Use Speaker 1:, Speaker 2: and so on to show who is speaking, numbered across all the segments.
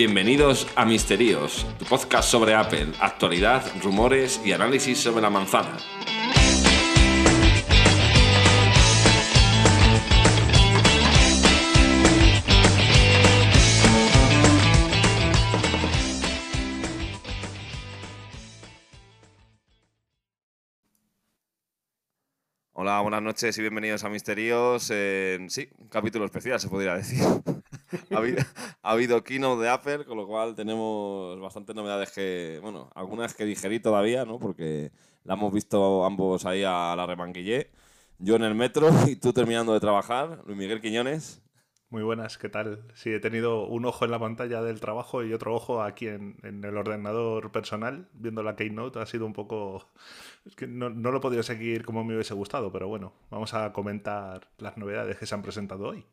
Speaker 1: Bienvenidos a Misterios, tu podcast sobre Apple, actualidad, rumores y análisis sobre la manzana. Hola, buenas noches y bienvenidos a Misterios. En, sí, un capítulo especial, se podría decir. ha, habido, ha keynote de Apple, con lo cual tenemos bastantes novedades que, bueno, algunas que digerí todavía, ¿no? Porque la hemos visto ambos ahí a la remanguillé. Yo en el metro y tú terminando de trabajar. Luis Miguel Quiñones.
Speaker 2: Muy buenas, ¿qué tal? Sí, he tenido un ojo en la pantalla del trabajo y otro ojo aquí en, en el ordenador personal, viendo la Keynote. Ha sido un poco... Es que no, no lo he podido seguir como me hubiese gustado, pero bueno, vamos a comentar las novedades que se han presentado hoy.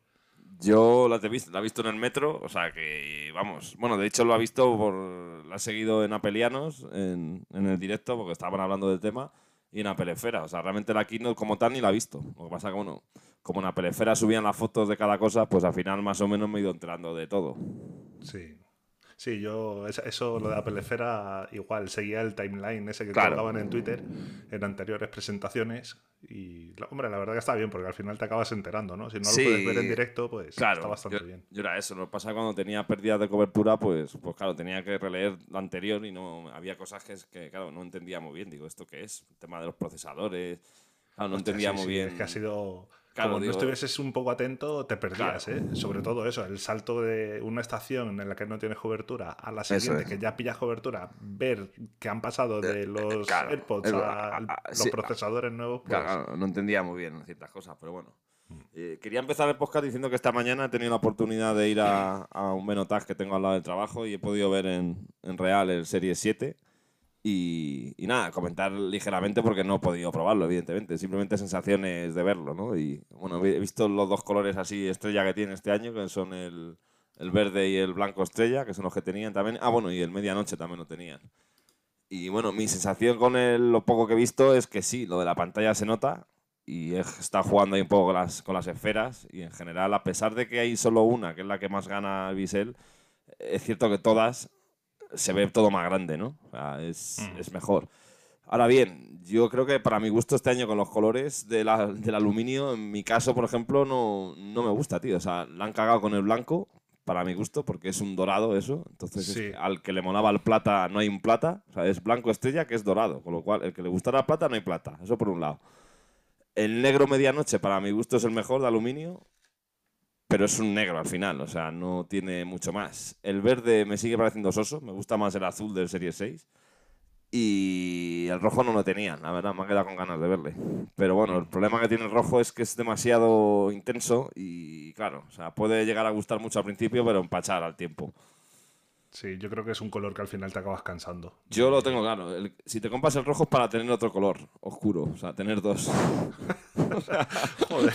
Speaker 1: Yo la he visto, la he visto en el metro, o sea que, vamos, bueno, de hecho lo ha visto por, la he seguido en Apelianos, en, en el directo, porque estaban hablando del tema, y en Apelesfera, o sea, realmente la keynote como tal ni la he visto. Lo que pasa que, bueno, como en Apelesfera subían las fotos de cada cosa, pues al final más o menos me he ido enterando de todo.
Speaker 2: Sí. Sí, yo eso, lo de Apple Esfera, igual seguía el timeline ese que
Speaker 1: Claro.
Speaker 2: en Twitter en anteriores presentaciones y hombre, la verdad que está bien porque al final te acabas enterando, ¿no? Si no
Speaker 1: Sí,
Speaker 2: lo puedes ver en directo, pues
Speaker 1: Claro,
Speaker 2: está bastante
Speaker 1: yo,
Speaker 2: bien.
Speaker 1: yo era eso. Lo que pasa cuando tenía pérdidas de cobertura, pues, pues claro, tenía que releer lo anterior y no había cosas que, que, claro, no entendía muy bien. Digo, ¿esto qué es? El tema de los procesadores. Claro, no
Speaker 2: Hostia,
Speaker 1: entendía
Speaker 2: sí,
Speaker 1: muy
Speaker 2: sí,
Speaker 1: bien.
Speaker 2: Es que ha sido.
Speaker 1: Claro,
Speaker 2: como
Speaker 1: digo-
Speaker 2: no estuvieses un poco atento, te perdías,
Speaker 1: Claro.
Speaker 2: ¿eh? Sobre todo eso, el salto de una estación en la que no tienes cobertura a la siguiente,
Speaker 1: es.
Speaker 2: que ya pillas cobertura, ver que han pasado de los
Speaker 1: claro,
Speaker 2: AirPods
Speaker 1: es-
Speaker 2: a,
Speaker 1: a- a-
Speaker 2: los
Speaker 1: sí, a-
Speaker 2: procesadores nuevos, pues.
Speaker 1: Claro, claro, no entendía muy bien ciertas cosas, pero bueno.
Speaker 2: Mm.
Speaker 1: Eh, quería empezar el podcast diciendo que esta mañana he tenido la oportunidad de ir a, a un Menotag que tengo al lado del trabajo y he podido ver en, en real el Serie 7. Y, y nada, comentar ligeramente porque no he podido probarlo, evidentemente. Simplemente sensaciones de verlo, ¿no? Y bueno, he visto los dos colores así estrella que tiene este año, que son el, el verde y el blanco estrella, que son los que tenían también. Ah, bueno, y el medianoche también lo tenían. Y bueno, mi sensación con el- lo poco que he visto es que sí, lo de la pantalla se nota y está jugando ahí un poco con las, con las esferas y en general, a pesar de que hay solo una, que es la que más gana el bisel, es cierto que todas se ve todo más grande, ¿no? O sea, es,
Speaker 2: Mm.
Speaker 1: es mejor. Ahora bien, yo creo que para mi gusto este año con los colores de la- del aluminio, en mi caso, por ejemplo, no, no me gusta, tío. O sea, la han cagado con el blanco, para mi gusto, porque es un dorado eso. Entonces,
Speaker 2: Sí.
Speaker 1: al que le molaba el plata, no hay un plata. O sea, es blanco estrella que es dorado. Con lo cual, el que le gustara plata, no hay plata. Eso por un lado. El negro medianoche, para mi gusto, es el mejor de aluminio. Pero es un negro al final, o sea, no tiene mucho más. El verde me sigue pareciendo soso, me gusta más el azul del Serie 6. Y el rojo no lo tenían, la verdad, me ha quedado con ganas de verle. Pero bueno, el problema que tiene el rojo es que es demasiado intenso y claro, o sea, puede llegar a gustar mucho al principio, pero empachar al tiempo.
Speaker 2: Sí, yo creo que es un color que al final te acabas cansando.
Speaker 1: Yo lo tengo claro, el- si te compras el rojo es para tener otro color, oscuro, o sea, tener dos.
Speaker 2: Joder.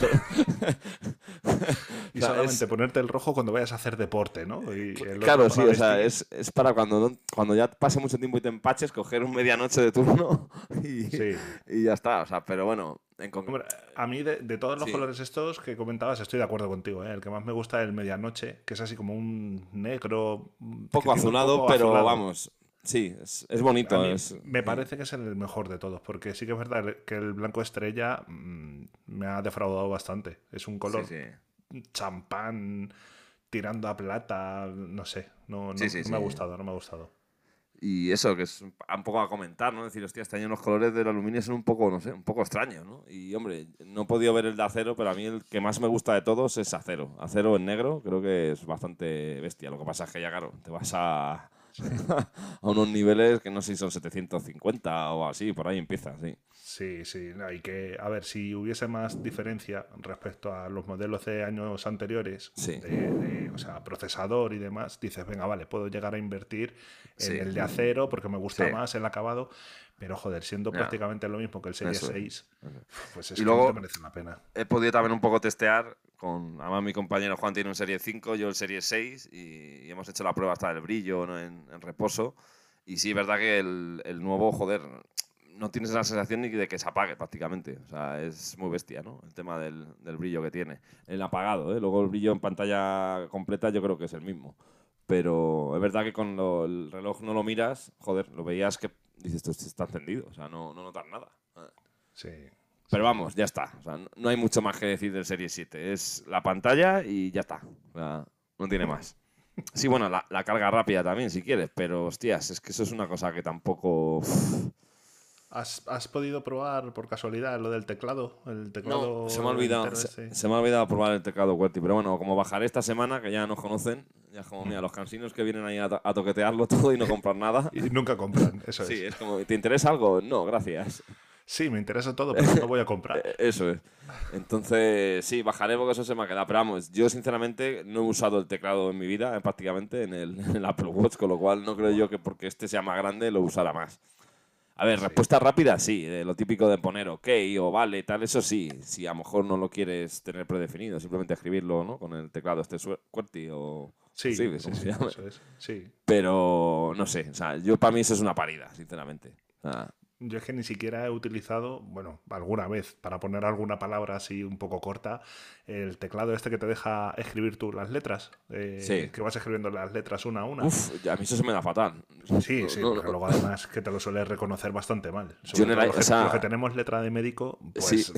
Speaker 2: y
Speaker 1: O sea,
Speaker 2: solamente
Speaker 1: es-
Speaker 2: ponerte el rojo cuando vayas a hacer deporte, ¿no? Y
Speaker 1: Claro, sí, o sea, es, es para cuando, cuando ya pase mucho tiempo y te empaches, coger un medianoche de turno y,
Speaker 2: Sí.
Speaker 1: y ya está. O sea, pero bueno, en.
Speaker 2: Hombre, a mí de, de todos los
Speaker 1: Sí.
Speaker 2: colores estos que comentabas estoy de acuerdo contigo. ¿eh? El que más me gusta es el medianoche, que es así como un negro...
Speaker 1: Poco azulado, pero vamos, sí, es, es bonito. Es-
Speaker 2: me parece que es el mejor de todos, porque sí que es verdad que el blanco estrella mm, me ha defraudado bastante. Es un color
Speaker 1: Sí,
Speaker 2: champán tirando a plata, no sé, no, no- me ha gustado, no me ha gustado.
Speaker 1: Y eso, que es un poco a comentar, ¿no? Decir, hostia, este año los colores del aluminio son un poco, no sé, un poco extraños, ¿no? Y, hombre, no he podido ver el de acero, pero a mí el que más me gusta de todos es acero. Acero en negro creo que es bastante bestia. Lo que pasa es que ya, claro, te vas a, a unos niveles que no sé si son 750 o así, por ahí empieza, sí.
Speaker 2: Sí, sí, no, y que, a ver, si hubiese más diferencia respecto a los modelos de años anteriores,
Speaker 1: Sí.
Speaker 2: de, de, o sea, procesador y demás, dices, venga, vale, puedo llegar a invertir en
Speaker 1: Sí.
Speaker 2: el de acero porque me gusta
Speaker 1: Sí.
Speaker 2: más el acabado, pero joder, siendo prácticamente lo mismo que el Series
Speaker 1: Eso es.
Speaker 2: 6, pues es
Speaker 1: Y
Speaker 2: que
Speaker 1: luego-
Speaker 2: no te merece la pena.
Speaker 1: He podido también un poco testear con, además mi compañero Juan tiene un Serie 5, yo el Serie 6 y, hemos hecho la prueba hasta del brillo ¿no? en, en reposo. Y sí, es verdad que el, el nuevo, joder, no tienes la sensación ni de que se apague prácticamente. O sea, es muy bestia, ¿no? El tema del, del brillo que tiene. El apagado, ¿eh? Luego el brillo en pantalla completa yo creo que es el mismo. Pero es verdad que con lo- el reloj no lo miras, joder, lo veías que dices, esto está encendido, o sea, no, no notas nada.
Speaker 2: Sí.
Speaker 1: Pero vamos, ya está. O sea, no- hay mucho más que decir del Serie 7. Es la pantalla y ya está. O sea, no tiene más. Sí, bueno, la, la carga rápida también, si quieres, pero hostias, es que eso es una cosa que tampoco.
Speaker 2: ¿Has, has podido probar por casualidad lo del teclado? El teclado
Speaker 1: No, se me ha olvidado. Se, me ha olvidado probar el teclado QWERTY. Pero bueno, como bajaré esta semana, que ya nos conocen, ya es como, mira, los cansinos que vienen ahí a, to- a toquetearlo todo y no comprar nada.
Speaker 2: Y nunca compran, eso
Speaker 1: Sí,
Speaker 2: es.
Speaker 1: es como, ¿te interesa algo? No, gracias.
Speaker 2: Sí, me interesa todo, pero no voy a comprar.
Speaker 1: Eh, Eso es. Entonces, sí, bajaré porque eso se me ha quedado. Pero vamos, yo sinceramente no he usado el teclado en mi vida, eh, prácticamente, en el, en el Apple Watch, con lo cual no creo yo que porque este sea más grande lo usara más. A ver, respuesta rápida, sí, eh, lo típico de poner ok o vale, tal, eso sí. Si a lo mejor no lo quieres tener predefinido, simplemente escribirlo ¿no? con el teclado este QWERTY o
Speaker 2: Sí,
Speaker 1: sí,
Speaker 2: sí, sí, eso es. Sí.
Speaker 1: Pero no sé, o sea, yo para mí eso es una parida, sinceramente.
Speaker 2: Yo es que ni siquiera he utilizado, bueno, alguna vez, para poner alguna palabra así un poco corta, el teclado este que te deja escribir tú las letras. eh,
Speaker 1: Sí.
Speaker 2: Que vas escribiendo las letras una a una.
Speaker 1: uf, a mí eso se me da fatal.
Speaker 2: Sí, sí,
Speaker 1: no, no.
Speaker 2: luego además que te lo suele reconocer bastante mal. Sobre
Speaker 1: Yo
Speaker 2: todo
Speaker 1: i-
Speaker 2: los,
Speaker 1: o sea-
Speaker 2: los que tenemos letra de médico, pues
Speaker 1: Sí.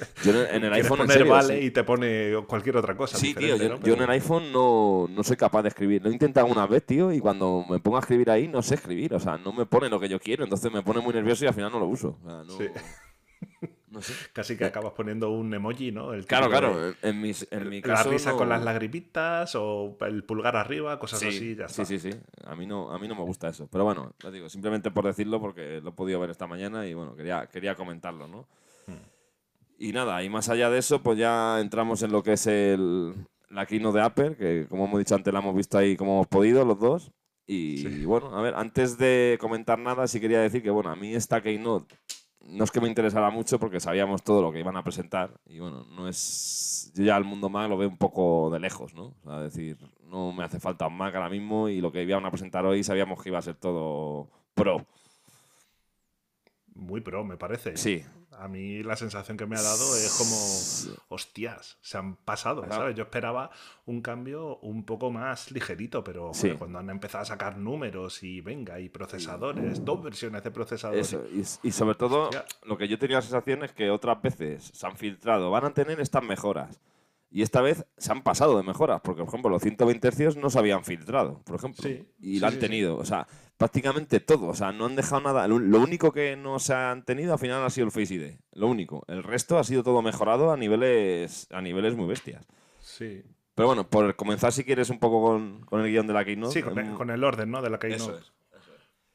Speaker 1: Yo en el, iPhone,
Speaker 2: poner
Speaker 1: serio,
Speaker 2: vale
Speaker 1: sí.
Speaker 2: y te pone cualquier otra cosa.
Speaker 1: Sí, tío, yo,
Speaker 2: ¿no?
Speaker 1: yo en el iPhone no, no soy capaz de escribir. Lo he intentado una vez, tío, y cuando me pongo a escribir ahí no sé escribir. O sea, no me pone lo que yo quiero, entonces me pone muy nervioso y al final no lo uso. O sea, no,
Speaker 2: Sí.
Speaker 1: no sé.
Speaker 2: Casi que acabas poniendo un emoji, ¿no? El
Speaker 1: Claro, claro,
Speaker 2: de
Speaker 1: en, mis- en mi
Speaker 2: La
Speaker 1: caso.
Speaker 2: risa
Speaker 1: no-
Speaker 2: con las lagrimitas o el pulgar arriba, cosas
Speaker 1: Sí,
Speaker 2: así, ya
Speaker 1: sí,
Speaker 2: está.
Speaker 1: sí, sí. A mí, no, a mí no me gusta eso. Pero bueno, lo digo, simplemente por decirlo porque lo he podido ver esta mañana y bueno, quería, quería comentarlo, ¿no? Y nada, y más allá de eso, pues ya entramos en lo que es el, la keynote de Apple, que como hemos dicho antes la hemos visto ahí como hemos podido los dos. Y
Speaker 2: Sí.
Speaker 1: bueno, a ver, antes de comentar nada, sí quería decir que bueno, a mí esta keynote no es que me interesara mucho porque sabíamos todo lo que iban a presentar. Y bueno, no es. Yo ya el mundo Mac lo veo un poco de lejos, ¿no? O sea, decir, no me hace falta un Mac ahora mismo y lo que iban a presentar hoy sabíamos que iba a ser todo pro.
Speaker 2: Muy pro, me parece.
Speaker 1: Sí.
Speaker 2: A mí la sensación que me ha dado es como, hostias, se han pasado,
Speaker 1: Claro.
Speaker 2: ¿sabes? Yo esperaba un cambio un poco más ligerito, pero
Speaker 1: Sí.
Speaker 2: joder, cuando han empezado a sacar números y venga, y procesadores, dos versiones de procesadores.
Speaker 1: Eso, y, y sobre todo,
Speaker 2: Hostia.
Speaker 1: lo que yo tenía la sensación es que otras veces se han filtrado, van a tener estas mejoras. Y esta vez se han pasado de mejoras, porque por ejemplo los 120 Hz no se habían filtrado, por ejemplo.
Speaker 2: Sí,
Speaker 1: y
Speaker 2: sí,
Speaker 1: lo han
Speaker 2: sí.
Speaker 1: tenido. O sea, prácticamente todo. O sea, no han dejado nada. Lo, único que no se han tenido al final ha sido el Face ID. Lo único. El resto ha sido todo mejorado a niveles, a niveles muy bestias.
Speaker 2: Sí,
Speaker 1: Pero bueno, por comenzar si quieres un poco con, con el guion de la Keynote.
Speaker 2: sí con, el,
Speaker 1: em,
Speaker 2: con el orden, ¿no? De la Keynote.
Speaker 1: Eso es.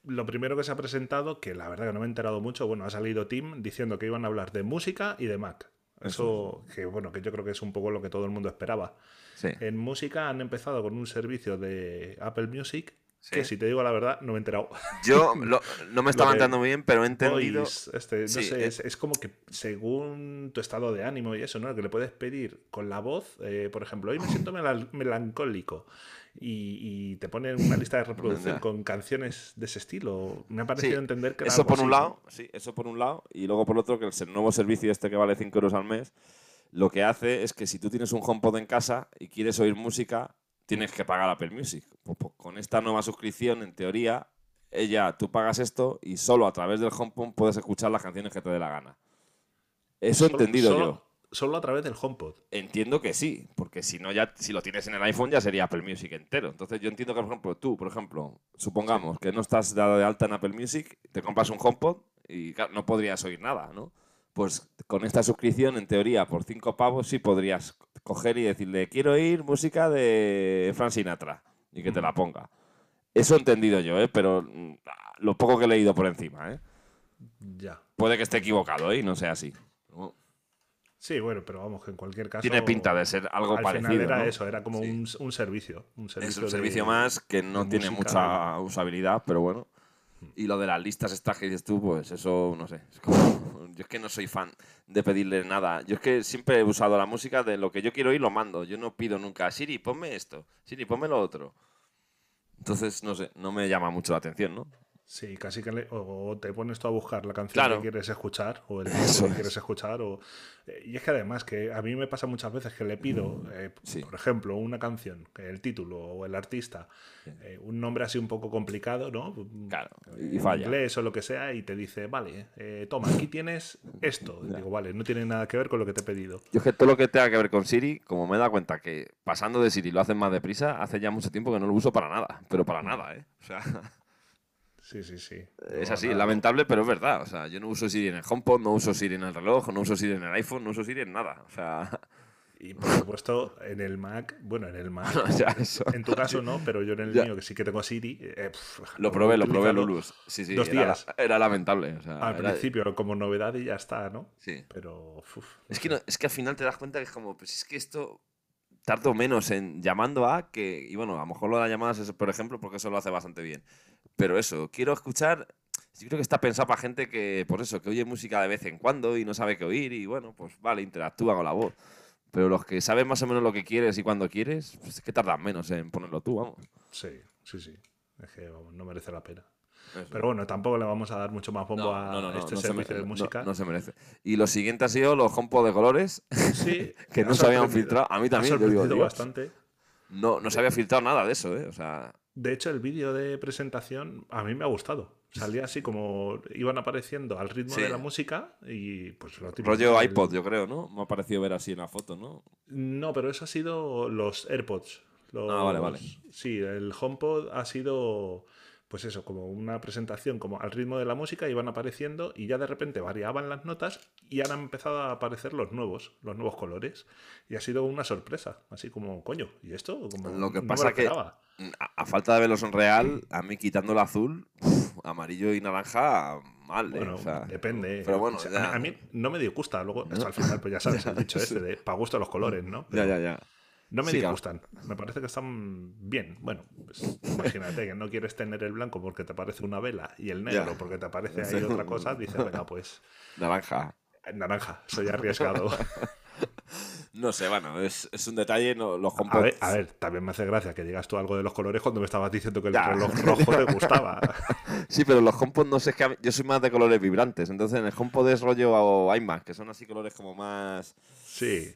Speaker 2: Lo primero que se ha presentado, que la verdad que no me he enterado mucho, bueno, ha salido Tim diciendo que iban a hablar de música y de Mac. Eso, que bueno, que yo creo que es un poco lo que todo el mundo esperaba.
Speaker 1: Sí.
Speaker 2: En música han empezado con un servicio de Apple Music que,
Speaker 1: Sí.
Speaker 2: si te digo la verdad, no me he enterado.
Speaker 1: Yo lo- no me estaba
Speaker 2: que-
Speaker 1: entrando muy bien, pero he entendido.
Speaker 2: Voice, este, no
Speaker 1: Sí,
Speaker 2: sé,
Speaker 1: es-
Speaker 2: como que según tu estado de ánimo y eso, ¿no? Que le puedes pedir con la voz, eh, por ejemplo, hoy me siento melan- melancólico. Y, y te ponen una lista de reproducción con canciones de ese estilo. Me ha
Speaker 1: Sí,
Speaker 2: parecido entender que era
Speaker 1: Eso
Speaker 2: algo
Speaker 1: por un lado, sí, eso por un lado. Y luego por otro, que el nuevo servicio este que vale 5 euros al mes, lo que hace es que si tú tienes un HomePod en casa y quieres oír música, tienes que pagar Apple Music. Pues, pues, con esta nueva suscripción, en teoría, ella, tú pagas esto y solo a través del HomePod puedes escuchar las canciones que te dé la gana. Eso he entendido
Speaker 2: solo-
Speaker 1: yo.
Speaker 2: Solo a través del HomePod.
Speaker 1: Entiendo que sí, porque si no ya si lo tienes en el iPhone ya sería Apple Music entero. Entonces yo entiendo que por ejemplo tú, por ejemplo, supongamos que no estás dado de alta en Apple Music, te compras un HomePod y claro, no podrías oír nada, ¿no? Pues con esta suscripción en teoría por cinco pavos sí podrías coger y decirle quiero oír música de Frank Sinatra y que te la ponga. Eso he entendido yo, ¿eh? Pero mm, lo poco que he leído por encima, ¿eh?
Speaker 2: Ya.
Speaker 1: Puede que esté equivocado, ¿eh? Y no sea así.
Speaker 2: Sí, bueno, pero vamos, que en cualquier caso.
Speaker 1: Tiene pinta de ser algo
Speaker 2: al
Speaker 1: parecido.
Speaker 2: final era
Speaker 1: ¿no?
Speaker 2: eso, era como
Speaker 1: Sí.
Speaker 2: un, un servicio. Un servicio
Speaker 1: Es un
Speaker 2: de-
Speaker 1: servicio más que no tiene
Speaker 2: música.
Speaker 1: mucha usabilidad, pero bueno. Y lo de las listas estas que dices tú, pues eso, no sé. es como- yo es que no soy fan de pedirle nada. Yo es que siempre he usado la música de lo que yo quiero oír, lo mando. Yo no pido nunca, Siri, ponme esto. Siri, ponme lo otro. Entonces, no sé, no me llama mucho la atención, ¿no?
Speaker 2: Sí, casi que le- o te pones tú a buscar la canción
Speaker 1: Claro.
Speaker 2: que quieres escuchar o el disco que
Speaker 1: es.
Speaker 2: quieres escuchar. O, eh, y es que además que a mí me pasa muchas veces que le pido, eh,
Speaker 1: Sí.
Speaker 2: por ejemplo, una canción, el título o el artista, eh, un nombre así un poco complicado, ¿no?
Speaker 1: Claro, y falla.
Speaker 2: inglés o lo que sea, y te dice, vale, eh, toma, aquí tienes esto. Y digo, vale, no tiene nada que ver con lo que te he pedido.
Speaker 1: Yo es que todo lo que tenga que ver con Siri, como me he dado cuenta que pasando de Siri lo hacen más deprisa, hace ya mucho tiempo que no lo uso para nada. Pero para nada, ¿eh? O sea,
Speaker 2: Sí, sí, sí.
Speaker 1: es así, lamentable, pero es verdad. O sea, yo no uso Siri en el HomePod, no uso Siri en el reloj, no uso Siri en el iPhone, no uso Siri en nada. O sea,
Speaker 2: Y por supuesto, en el Mac, bueno, en el Mac.
Speaker 1: eso.
Speaker 2: En tu caso no, pero yo en el
Speaker 1: Ya.
Speaker 2: mío, que sí que tengo Siri. eh,
Speaker 1: Lo probé, lo probé, Lulus. Sí, sí,
Speaker 2: dos
Speaker 1: era,
Speaker 2: días.
Speaker 1: era lamentable. O sea,
Speaker 2: Al
Speaker 1: era-
Speaker 2: principio, como novedad y ya está, ¿no?
Speaker 1: Sí.
Speaker 2: Pero. uf,
Speaker 1: Es que, no- es que al final te das cuenta que es como, pues es que esto tardo menos en llamando a que, y bueno, a lo mejor lo de las llamadas es, por ejemplo, porque eso lo hace bastante bien. Pero eso, quiero escuchar, yo creo que está pensado para gente que, por eso, que oye música de vez en cuando y no sabe qué oír y bueno, pues vale, interactúa con la voz. Pero los que saben más o menos lo que quieres y cuando quieres, pues es que tardan menos en ponerlo tú, vamos.
Speaker 2: Sí, sí, sí. Es que vamos, no merece la pena.
Speaker 1: Eso.
Speaker 2: Pero bueno, tampoco le vamos a dar mucho más bombo
Speaker 1: No,
Speaker 2: a
Speaker 1: no, no,
Speaker 2: este
Speaker 1: se
Speaker 2: servicio
Speaker 1: me-
Speaker 2: de música.
Speaker 1: no se merece. Y lo siguiente ha sido los HomePod de colores,
Speaker 2: Sí,
Speaker 1: que
Speaker 2: ha
Speaker 1: no se habían filtrado. A mí
Speaker 2: ha
Speaker 1: también, yo digo,
Speaker 2: sorprendido
Speaker 1: Dios,
Speaker 2: bastante.
Speaker 1: No, no se había filtrado nada de eso, ¿eh? O sea,
Speaker 2: De hecho, el vídeo de presentación a mí me ha gustado. Salía así como iban apareciendo al ritmo
Speaker 1: Sí.
Speaker 2: de la música y pues lo
Speaker 1: rollo
Speaker 2: el-
Speaker 1: iPod, yo creo, ¿no? Me ha parecido ver así en la foto, ¿no?
Speaker 2: No, pero eso ha sido los AirPods. Los-
Speaker 1: Ah, vale, vale.
Speaker 2: Sí, el HomePod ha sido, pues eso, como una presentación como al ritmo de la música, iban apareciendo y ya de repente variaban las notas y han empezado a aparecer los nuevos, los nuevos colores. Y ha sido una sorpresa, así como, coño, ¿y esto? Como,
Speaker 1: Lo que
Speaker 2: no
Speaker 1: pasa que-. A, a falta de verlos en real, a mí quitando el azul, uf, amarillo y naranja, mal, ¿eh?
Speaker 2: Bueno,
Speaker 1: O sea,
Speaker 2: depende.
Speaker 1: Pero bueno,
Speaker 2: O sea,
Speaker 1: ya.
Speaker 2: a mí no me disgusta. Luego, al final, pues ya sabes, el dicho este de para gusto los colores, ¿no?
Speaker 1: Ya, ya, ya.
Speaker 2: No me
Speaker 1: Sí, claro.
Speaker 2: disgustan. Me parece que están bien. Bueno, pues imagínate que no quieres tener el blanco porque te parece una vela y el negro porque te parece ahí otra cosa. Dices, venga, pues
Speaker 1: Naranja.
Speaker 2: naranja, soy arriesgado.
Speaker 1: No sé, bueno, es, es un detalle. No, los
Speaker 2: A ver, a ver, también me hace gracia que digas tú algo de los colores cuando me estabas diciendo que el
Speaker 1: Ya.
Speaker 2: reloj rojo te gustaba.
Speaker 1: Sí, pero los HomePod no sé, es que a mí- yo soy más de colores vibrantes. Entonces en el HomePod es rollo iMac, que son así colores como más.
Speaker 2: Sí,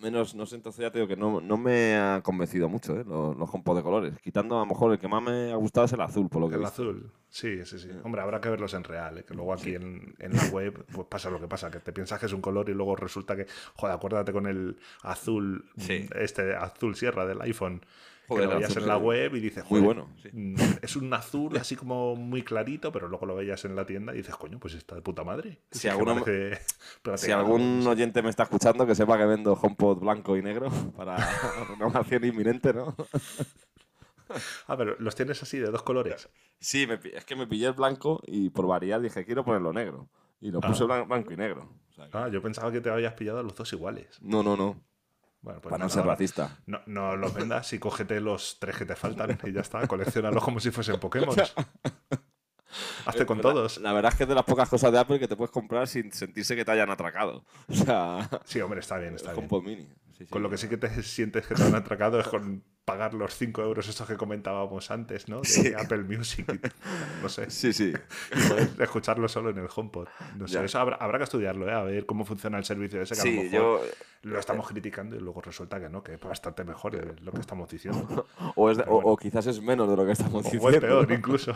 Speaker 1: Menos, no sé, entonces ya te digo que no, no me ha convencido mucho, ¿eh? Los, los HomePod de colores. Quitando a lo mejor el que más me ha gustado es el azul, por lo que
Speaker 2: el
Speaker 1: visto.
Speaker 2: azul. Sí, sí, sí. Hombre, habrá que verlos en real, ¿eh? que luego aquí en, en la web pues pasa lo que pasa, que te piensas que es un color y luego resulta que, joder, acuérdate con el azul,
Speaker 1: Sí.
Speaker 2: este azul sierra del iPhone,
Speaker 1: Joder,
Speaker 2: que lo veías en la web y dices,
Speaker 1: Muy bueno, sí.
Speaker 2: mm, es un azul así como muy clarito, pero luego lo veías en la tienda y dices, coño, pues está de puta madre.
Speaker 1: Si alguno-
Speaker 2: parece
Speaker 1: Si algún oyente me está escuchando, que sepa que vendo HomePod blanco y negro para renovación inminente, ¿no?
Speaker 2: Ah, pero los tienes así de dos colores.
Speaker 1: Sí, me es que me pillé el blanco y por variar dije, quiero ponerlo negro. Y lo
Speaker 2: Ah.
Speaker 1: puse blan- blanco y negro. O sea que-
Speaker 2: Ah, yo pensaba que te habías pillado los dos iguales.
Speaker 1: no, no, no.
Speaker 2: Bueno, pues
Speaker 1: para no ser racista.
Speaker 2: No, no los vendas y cógete los tres que te faltan y ya está. Coleccionalos como si fuesen Pokémon. Hazte con
Speaker 1: La-
Speaker 2: todos.
Speaker 1: La verdad es que es de las pocas cosas de Apple que te puedes comprar sin sentirse que te hayan atracado. O sea,
Speaker 2: Sí, hombre, está bien, está bien.
Speaker 1: Mini. Sí, sí.
Speaker 2: Con lo que sí que te sientes que te han atracado es con pagar los 5 euros estos que comentábamos antes, ¿no? De
Speaker 1: Sí.
Speaker 2: Apple Music. No sé.
Speaker 1: Sí, sí.
Speaker 2: Escucharlo solo en el HomePod. No sé,
Speaker 1: Ya.
Speaker 2: eso habrá, habrá que estudiarlo, ¿eh? A ver cómo funciona el servicio ese que a lo
Speaker 1: Sí,
Speaker 2: mejor
Speaker 1: yo...
Speaker 2: lo estamos criticando y luego resulta que no, que es bastante mejor lo que estamos diciendo.
Speaker 1: O, es de- o- o quizás es menos de lo que estamos
Speaker 2: O
Speaker 1: diciendo.
Speaker 2: es peor, incluso.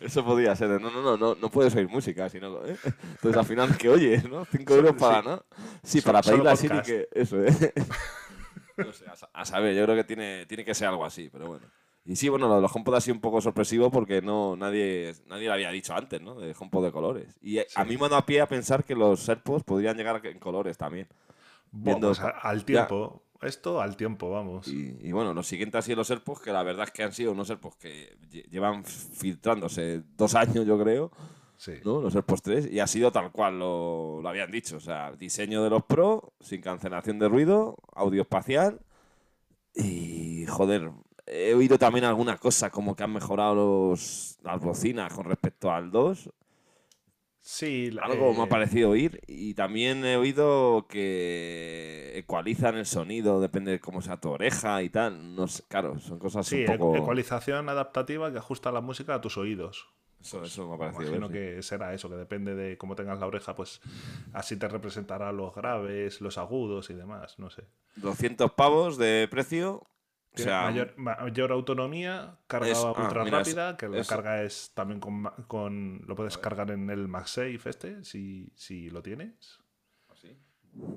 Speaker 1: Eso podría ser. No, no, no, no, no puedes oír música, sino. ¿eh? Entonces al final, ¿qué oyes, no? Cinco
Speaker 2: Solo-
Speaker 1: euros para,
Speaker 2: sí.
Speaker 1: ¿no? Sí, para
Speaker 2: solo
Speaker 1: pedirle a Siri que. Eso, ¿eh? No sé, a, a saber, yo creo que tiene, tiene que ser algo así, pero bueno. Y sí, bueno, lo de los HomePod ha sido un poco sorpresivo porque no nadie, nadie lo había dicho antes, ¿no? De HomePod de colores. Y a mí me ha dado pie a pensar que los AirPods podrían llegar en colores también.
Speaker 2: Bueno, pues al tiempo. Esto al tiempo, vamos.
Speaker 1: Y, y bueno, lo siguiente ha sido los AirPods, que la verdad es que han sido unos AirPods que lle- llevan filtrándose dos años, yo creo.
Speaker 2: Sí.
Speaker 1: ¿no? Los AirPods 3, y ha sido tal cual lo, lo habían dicho. O sea, diseño de los Pro, sin cancelación de ruido, audio espacial. Y, joder, he oído también alguna cosa como que han mejorado los, las bocinas con respecto al 2.
Speaker 2: Sí,
Speaker 1: Algo me ha
Speaker 2: eh,
Speaker 1: parecido oír. Y también he oído que ecualizan el sonido, depende de cómo sea tu oreja y tal. No sé, claro, son cosas
Speaker 2: Sí,
Speaker 1: un poco.
Speaker 2: ecualización adaptativa que ajusta la música a tus oídos.
Speaker 1: Eso, eso me ha parecido.
Speaker 2: Imagino que será eso, que depende de cómo tengas la oreja, pues así te representará los graves, los agudos y demás, no sé.
Speaker 1: 200 pavos de precio. O sea,
Speaker 2: mayor, mayor autonomía, carga
Speaker 1: Es- ah,
Speaker 2: ultra
Speaker 1: mira,
Speaker 2: rápida,
Speaker 1: es-
Speaker 2: que la
Speaker 1: eso.
Speaker 2: carga es también con, con lo puedes cargar en el MagSafe este, si, si lo tienes.
Speaker 1: ¿sí?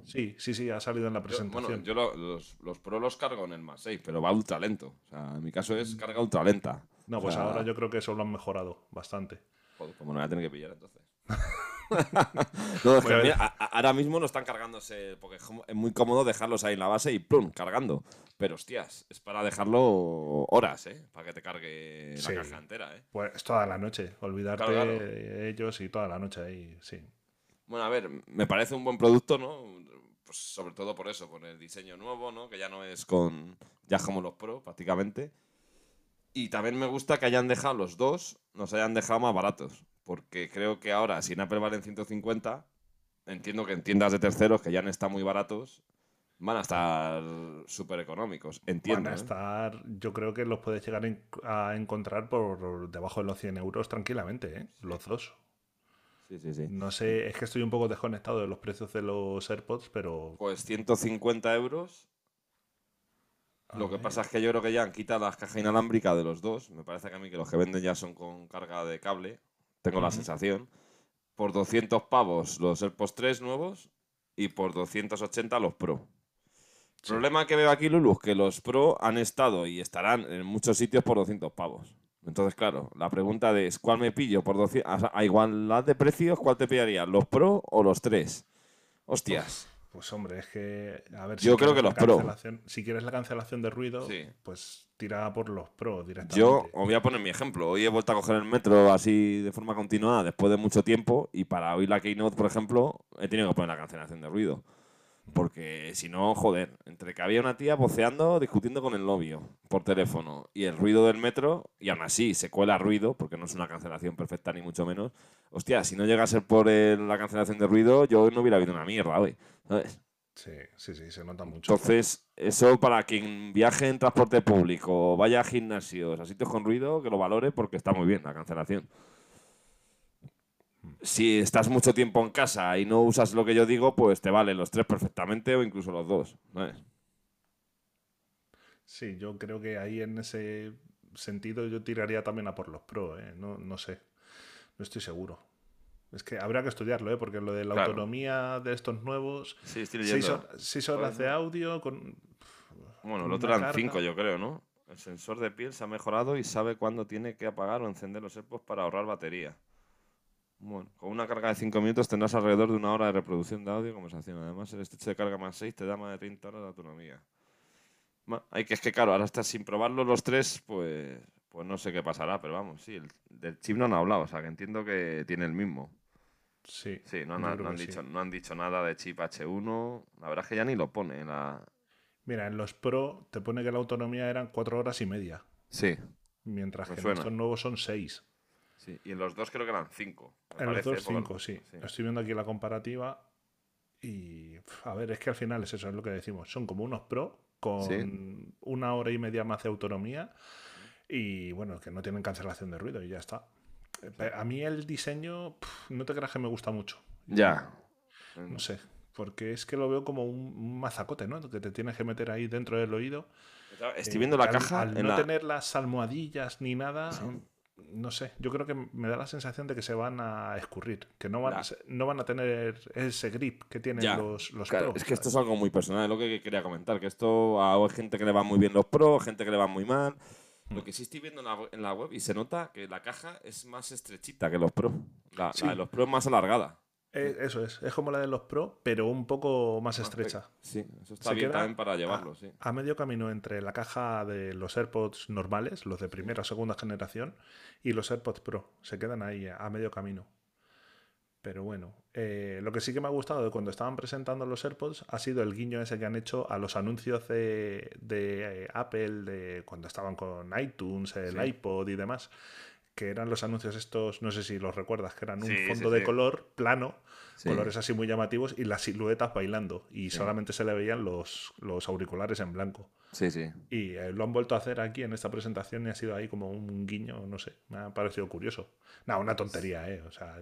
Speaker 2: Sí, sí, sí, ha salido en la
Speaker 1: Yo-
Speaker 2: presentación.
Speaker 1: bueno, yo lo- los, los Pro los cargo en el 6, pero va ultra lento. O sea, en mi caso es carga ultra lenta.
Speaker 2: No,
Speaker 1: O
Speaker 2: pues
Speaker 1: sea,
Speaker 2: ahora yo creo que eso lo han mejorado bastante.
Speaker 1: Joder, como no voy a tener que pillar entonces. no, es que
Speaker 2: Voy a ver.
Speaker 1: mira, a- a- ahora mismo no están cargándose, porque es muy cómodo dejarlos ahí en la base y ¡plum! cargando. Pero hostias, es para dejarlo horas, ¿eh? Para que te cargue
Speaker 2: Sí.
Speaker 1: la caja entera, ¿eh?
Speaker 2: Pues toda la noche, olvidarte
Speaker 1: Claro, claro.
Speaker 2: de ellos y toda la noche ahí, sí.
Speaker 1: Bueno, a ver, me parece un buen producto, ¿no? Pues sobre todo por eso, por el diseño nuevo, ¿no? Que ya no es con. Ya como los Pro, prácticamente. Y también me gusta que hayan dejado los dos, nos hayan dejado más baratos. Porque creo que ahora, si en Apple valen 150, entiendo que en tiendas de terceros que ya no están muy baratos, van a estar súper económicos. Entiendo.
Speaker 2: Van a
Speaker 1: ¿eh?
Speaker 2: estar, yo creo que los puedes llegar a encontrar por debajo de los 100 euros tranquilamente, ¿eh? Los dos.
Speaker 1: Sí, sí, sí.
Speaker 2: No sé, es que estoy un poco desconectado de los precios de los AirPods, pero
Speaker 1: Pues 150 euros. Lo que
Speaker 2: ver.
Speaker 1: pasa es que yo creo que ya han quitado las cajas inalámbricas de los dos. Me parece que a mí que los que venden ya son con carga de cable. Tengo la sensación. Por 200 pavos los AirPods 3 nuevos y por 280 los Pro.
Speaker 2: Sí.
Speaker 1: Problema que veo aquí, Lulu, es que los Pro han estado y estarán en muchos sitios por 200 pavos. Entonces, claro, la pregunta es ¿cuál me pillo por 200? A igualdad de precios, ¿cuál te pillarías? ¿Los Pro o los 3? Hostias.
Speaker 2: Pues hombre, es que a ver
Speaker 1: Yo creo
Speaker 2: quieres
Speaker 1: que los Pro.
Speaker 2: Si quieres la cancelación de ruido,
Speaker 1: Sí.
Speaker 2: pues tira por los Pro directamente.
Speaker 1: Yo os voy a poner mi ejemplo. Hoy he vuelto a coger el metro así de forma continuada después de mucho tiempo y para oír la Keynote, por ejemplo, he tenido que poner la cancelación de ruido. Porque si no, joder, entre que había una tía voceando, discutiendo con el novio por teléfono y el ruido del metro, y aún así se cuela ruido, porque no es una cancelación perfecta ni mucho menos. Hostia, si no llega a ser por el- la cancelación de ruido, yo no hubiera habido una mierda hoy. ¿sabes?
Speaker 2: Sí, sí, sí, se nota mucho.
Speaker 1: Entonces, eso para quien viaje en transporte público vaya a gimnasios, a sitios con ruido, que lo valore porque está muy bien la cancelación. Si estás mucho tiempo en casa y no usas lo que yo digo, pues te valen los tres perfectamente o incluso los dos. ¿sabes?
Speaker 2: Sí, yo creo que ahí en ese sentido yo tiraría también a por los Pro, ¿eh? No, no sé, no estoy seguro. Es que habrá que estudiarlo, ¿eh? Porque lo de la
Speaker 1: Claro.
Speaker 2: autonomía de estos nuevos,
Speaker 1: Sí, estoy
Speaker 2: seis, hor- seis horas de audio con...
Speaker 1: Bueno, el otro eran cinco, yo creo, ¿no? El sensor de piel se ha mejorado y sabe cuándo tiene que apagar o encender los AirPods para ahorrar batería. Bueno, con una carga de 5 minutos tendrás alrededor de una hora de reproducción de audio y conversación. Además, el estrecho de carga más 6 te da más de 30 horas de autonomía. Bueno, hay que es que, claro, ahora estás sin probarlo los tres, pues, pues no sé qué pasará, pero vamos, sí, el, del chip no han hablado, o sea que entiendo que tiene el mismo.
Speaker 2: Sí,
Speaker 1: Sí, no, han-
Speaker 2: creo
Speaker 1: no han
Speaker 2: que sí.
Speaker 1: dicho, no han dicho nada de chip H1. La verdad es que ya ni lo pone la.
Speaker 2: Mira, en los Pro te pone que la autonomía eran cuatro horas y media,
Speaker 1: Sí,
Speaker 2: mientras
Speaker 1: Me
Speaker 2: que en estos nuevos son seis.
Speaker 1: Sí. Y en los dos creo que eran 5.
Speaker 2: En los dos, cinco, sí. Estoy viendo aquí la comparativa y, a ver, es que al final es eso, es lo que decimos. Son como unos Pro con
Speaker 1: Sí.
Speaker 2: una hora y media más de autonomía y, bueno, que no tienen cancelación de ruido y ya está. Eh, A mí el diseño, pf, no te creas que me gusta mucho.
Speaker 1: Ya.
Speaker 2: No sé, porque es que lo veo como un, mazacote, ¿no? Que te tienes que meter ahí dentro del oído.
Speaker 1: Estoy
Speaker 2: Eh,
Speaker 1: viendo la
Speaker 2: al-
Speaker 1: caja
Speaker 2: Al
Speaker 1: en
Speaker 2: no
Speaker 1: la-
Speaker 2: tener las almohadillas ni nada, no sé, yo creo que me da la sensación de que se van a escurrir, que no van, se- no van a tener ese grip que tienen
Speaker 1: Ya,
Speaker 2: los, los
Speaker 1: Claro,
Speaker 2: Pro,
Speaker 1: es que esto es algo muy personal, es lo que quería comentar, que esto a gente que le va muy bien los Pro, gente que le va muy mal.
Speaker 2: Mm.
Speaker 1: Lo que sí estoy viendo en la, en la web y se nota que la caja es más estrechita que los Pro. La,
Speaker 2: Sí.
Speaker 1: la de los Pro es más alargada.
Speaker 2: Eh, eso es, es como la de los Pro, pero un poco más estrecha.
Speaker 1: Sí, eso está
Speaker 2: Se
Speaker 1: bien también para llevarlo,
Speaker 2: a,
Speaker 1: sí.
Speaker 2: a medio camino entre la caja de los AirPods normales, los de primera o segunda generación, y los AirPods Pro. Se quedan ahí a medio camino. Pero bueno, eh, lo que sí que me ha gustado de cuando estaban presentando los AirPods ha sido el guiño ese que han hecho a los anuncios de, de, eh, Apple, de cuando estaban con iTunes, el
Speaker 1: Sí.
Speaker 2: iPod y demás, que eran los anuncios estos, no sé si los recuerdas, que eran un
Speaker 1: Sí, sí,
Speaker 2: fondo de
Speaker 1: sí.
Speaker 2: color plano,
Speaker 1: Sí.
Speaker 2: colores así muy llamativos y las siluetas bailando. Y solamente se le veían los, los auriculares en blanco.
Speaker 1: Sí, sí.
Speaker 2: Y eh, lo han vuelto a hacer aquí en esta presentación y ha sido ahí como un guiño, no sé, me ha parecido curioso. Nada, una tontería, ¿eh? O sea,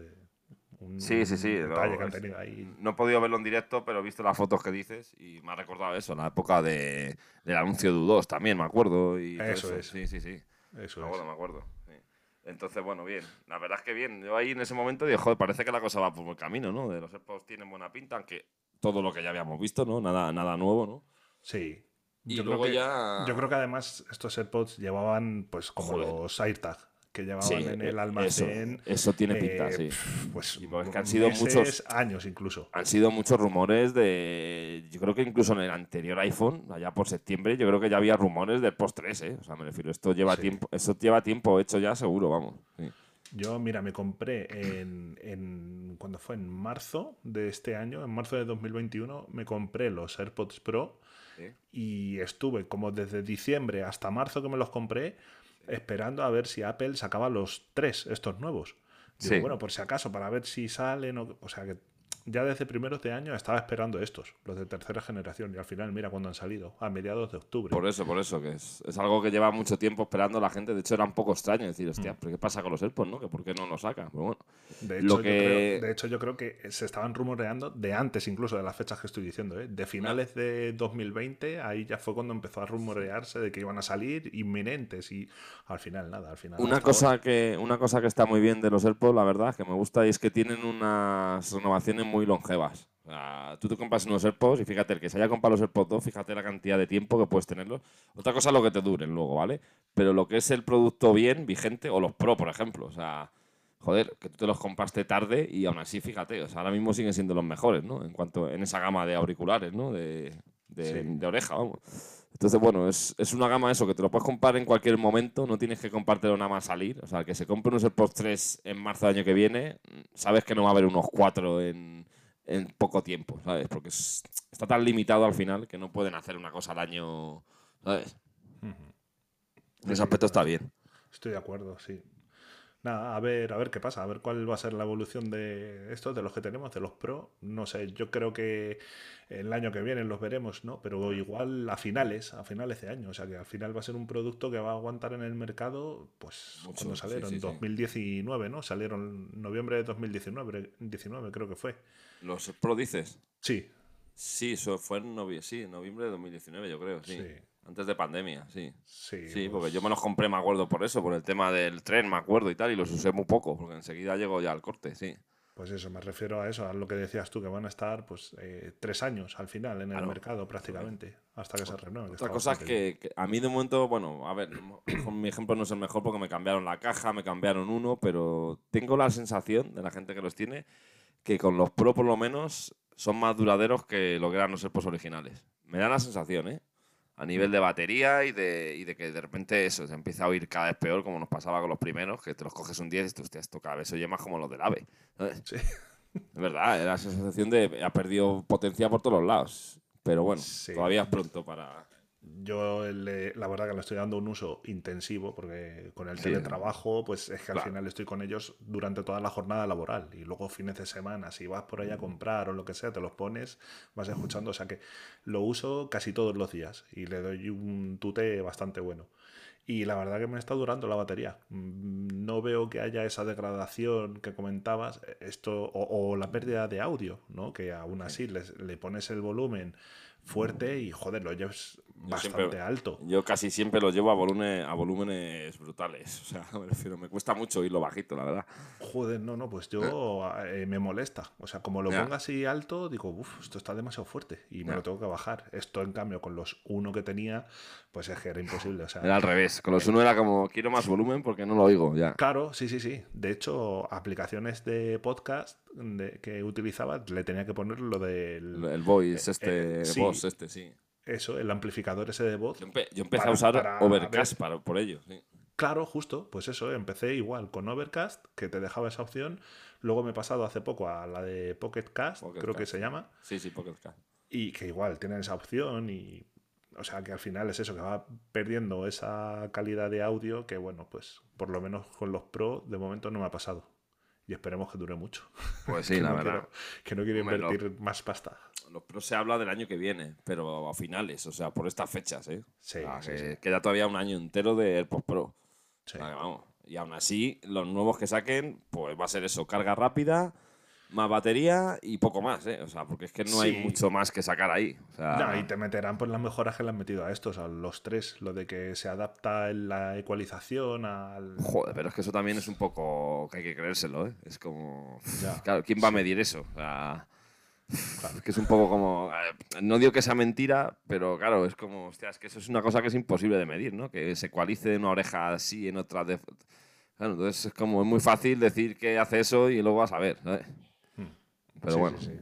Speaker 2: un,
Speaker 1: Sí, sí, sí.
Speaker 2: un
Speaker 1: lo-
Speaker 2: detalle que han tenido ahí.
Speaker 1: No he podido verlo en directo, pero he visto las fotos que dices y me ha recordado eso, la época de, del anuncio de U2 también, me acuerdo. Y
Speaker 2: Eso es.
Speaker 1: Sí, sí, sí.
Speaker 2: Eso
Speaker 1: Me
Speaker 2: es.
Speaker 1: acuerdo, me acuerdo. Entonces, bueno, bien. La verdad es que bien. Yo ahí en ese momento digo, joder, parece que la cosa va por buen camino, ¿no? De los AirPods tienen buena pinta, aunque todo lo que ya habíamos visto, ¿no? Nada, nada nuevo, ¿no?
Speaker 2: Sí.
Speaker 1: Y
Speaker 2: Yo
Speaker 1: luego
Speaker 2: creo que,
Speaker 1: ya-
Speaker 2: Yo creo que además estos AirPods llevaban, pues, como
Speaker 1: Joder.
Speaker 2: los AirTag, que llevaban
Speaker 1: Sí,
Speaker 2: en el
Speaker 1: eh,
Speaker 2: almacén.
Speaker 1: Eso, eso tiene pinta,
Speaker 2: eh,
Speaker 1: sí.
Speaker 2: pf, Pues,
Speaker 1: es que han sido
Speaker 2: meses,
Speaker 1: muchos-
Speaker 2: años incluso.
Speaker 1: Han sido muchos rumores de. Yo creo que incluso en el anterior iPhone, allá por septiembre, yo creo que ya había rumores del Post 3, ¿eh? O sea, me refiero, esto lleva
Speaker 2: Sí.
Speaker 1: tiempo, eso lleva tiempo hecho ya, seguro, vamos. sí.
Speaker 2: Yo, mira, me compré en, en. cuando fue? En marzo de este año, en marzo de 2021, me compré los AirPods Pro
Speaker 1: Sí.
Speaker 2: y estuve como desde diciembre hasta marzo que me los compré esperando a ver si Apple sacaba los tres, estos nuevos. Digo,
Speaker 1: Sí.
Speaker 2: bueno, por si acaso, para ver si salen o, o sea que ya desde primeros de año estaba esperando estos, los de tercera generación, y al final mira cuando han salido, a mediados de octubre.
Speaker 1: Por eso, por eso, que es, es algo que lleva mucho tiempo esperando la gente. De hecho, era un poco extraño decir, hostia, ¿pero qué pasa con los AirPods, no? Que por qué no lo sacan. Pero bueno,
Speaker 2: De
Speaker 1: Lo
Speaker 2: hecho,
Speaker 1: que-
Speaker 2: yo creo, de hecho, yo creo que se estaban rumoreando de antes incluso de las fechas que estoy diciendo, ¿eh? de finales de 2020, ahí ya fue cuando empezó a rumorearse de que iban a salir inminentes y al final nada, al final.
Speaker 1: una cosa, que, una cosa que está muy bien de los AirPods, la verdad, que me gusta, y es que tienen unas renovaciones muy longevas. O sea, tú te compras unos AirPods y fíjate, el que se haya comprado los AirPods 2, fíjate la cantidad de tiempo que puedes tenerlos. Otra cosa es lo que te duren luego, ¿vale? Pero lo que es el producto bien, vigente, o los Pro, por ejemplo. O sea, joder, que tú te los compraste tarde y aún así, fíjate, o sea, ahora mismo siguen siendo los mejores, ¿no? En cuanto, en esa gama de auriculares, ¿no? De, de,
Speaker 2: Sí.
Speaker 1: de oreja, vamos. Entonces, bueno, es, es una gama eso, que te lo puedes comprar en cualquier momento, no tienes que comprártelo nada más salir. O sea, que se compre unos AirPods 3 en marzo del año que viene, sabes que no va a haber unos 4 en, en poco tiempo, ¿sabes? Porque es- está tan limitado al final que no pueden hacer una cosa al año, ¿sabes? En ese aspecto está bien.
Speaker 2: Estoy de acuerdo, sí. Nada, a ver, a ver qué pasa, a ver cuál va a ser la evolución de estos, de los que tenemos, de los Pro. No sé, yo creo que el año que viene los veremos, ¿no? Pero igual a finales, a finales de año. O sea que al final va a ser un producto que va a aguantar en el mercado, pues
Speaker 1: Mucho,
Speaker 2: cuando salieron,
Speaker 1: sí, sí.
Speaker 2: 2019, ¿no? Salieron en noviembre de 2019, 19 creo que fue.
Speaker 1: ¿Los Pro dices?
Speaker 2: Sí,
Speaker 1: Sí, eso fue en novie- sí, noviembre de 2019, yo creo, sí. Antes de pandemia, sí.
Speaker 2: sí.
Speaker 1: Sí,
Speaker 2: pues-
Speaker 1: porque yo me los compré, me acuerdo por eso, por el tema del tren, me acuerdo y tal, y los usé muy poco, porque enseguida llegó ya al corte, sí.
Speaker 2: Pues eso, me refiero a eso, a lo que decías tú, que van a estar pues eh, tres años al final en el
Speaker 1: Claro.
Speaker 2: mercado prácticamente, hasta que se renueven.
Speaker 1: Otra cosa es que, que a mí de momento, bueno, a ver, con mi ejemplo no es el mejor porque me cambiaron la caja, me cambiaron uno, pero tengo la sensación de la gente que los tiene que con los Pro por lo menos son más duraderos que lo que eran los AirPods originales. Me da la sensación, ¿eh? A nivel de batería y de, y de que de repente eso se empieza a oír cada vez peor, como nos pasaba con los primeros, que te los coges un 10 y dices, hostia, esto cada vez se oye más como los del AVE. ¿sabes?
Speaker 2: Sí.
Speaker 1: Es verdad, era la sensación de ha perdido potencia por todos los lados. Pero bueno,
Speaker 2: Sí.
Speaker 1: todavía es pronto para.
Speaker 2: Yo le- la verdad que le estoy dando un uso intensivo porque con el
Speaker 1: Sí.
Speaker 2: teletrabajo pues es que al
Speaker 1: Claro.
Speaker 2: final estoy con ellos durante toda la jornada laboral y luego fines de semana si vas por ahí a comprar o lo que sea te los pones vas escuchando o sea que lo uso casi todos los días y le doy un tute bastante bueno. Y la verdad que me está durando la batería. Mm, no veo que haya esa degradación que comentabas esto o, o la pérdida de audio no que aún así les- le pones el volumen fuerte y joder lo llevas bastante
Speaker 1: siempre-
Speaker 2: alto
Speaker 1: Yo casi siempre lo llevo a, volumen, a volúmenes brutales. O sea, me refiero, me cuesta mucho oírlo bajito, la verdad.
Speaker 2: Joder, no, no, pues yo eh, me molesta. O sea, como lo ponga así alto, digo, uff, esto está demasiado fuerte y me lo tengo que bajar. Esto, en cambio, con los uno que tenía, pues es que era imposible. O sea,
Speaker 1: Era al revés. Con los uno era como, quiero más volumen porque no lo oigo ya.
Speaker 2: claro, sí, sí, sí. De hecho, aplicaciones de podcast de- que utilizaba, le tenía que poner lo del.
Speaker 1: El voice, este,
Speaker 2: eh, sí.
Speaker 1: voz, este, sí.
Speaker 2: Eso, el amplificador ese de voz.
Speaker 1: Yo, empe- yo empecé
Speaker 2: Para-
Speaker 1: a usar
Speaker 2: para
Speaker 1: Overcast
Speaker 2: ver-
Speaker 1: para, por ello. sí.
Speaker 2: Claro, justo, pues eso, empecé igual con Overcast, que te dejaba esa opción. Luego me he pasado hace poco a la de Pocket Cast,
Speaker 1: Pocket
Speaker 2: creo que se llama.
Speaker 1: Sí, sí, Pocket Cast.
Speaker 2: y que igual tienen esa opción y o sea, que al final es eso, que va perdiendo esa calidad de audio que, bueno, pues por lo menos con los Pro de momento no me ha pasado. Y esperemos que dure mucho.
Speaker 1: Pues sí, la
Speaker 2: no
Speaker 1: verdad.
Speaker 2: quiero- que no quiero
Speaker 1: Hombre, lo-
Speaker 2: invertir más pasta.
Speaker 1: Los pros se habla del año que viene, pero a finales, o sea, por estas fechas, ¿eh?
Speaker 2: Sí, sí,
Speaker 1: que
Speaker 2: sí.
Speaker 1: queda todavía un año entero de AirPods Pro.
Speaker 2: Sí.
Speaker 1: O sea, que vamos. Y aún así, los nuevos que saquen, pues va a ser eso, carga rápida, más batería y poco más, ¿eh? O sea, porque es que no hay mucho más que sacar ahí. O sea,
Speaker 2: No, y te meterán pues las mejoras que le han metido a estos, a los tres. Lo de que se adapta en la ecualización al.
Speaker 1: Joder, pero es que eso también es un poco que hay que creérselo, ¿eh? Es como...
Speaker 2: Ya.
Speaker 1: Claro, ¿quién va a medir eso? O sea... Es que es un poco como... eh, No digo que sea mentira, pero claro, es como... Hostia, es que eso es una cosa que es imposible de medir, ¿no? Que se ecualice en una oreja así, en otra... De... Claro, entonces es como... Es muy fácil decir que hace eso y luego vas a ver, ¿sabes? Pero
Speaker 2: Sí,
Speaker 1: bueno,
Speaker 2: sí, sí.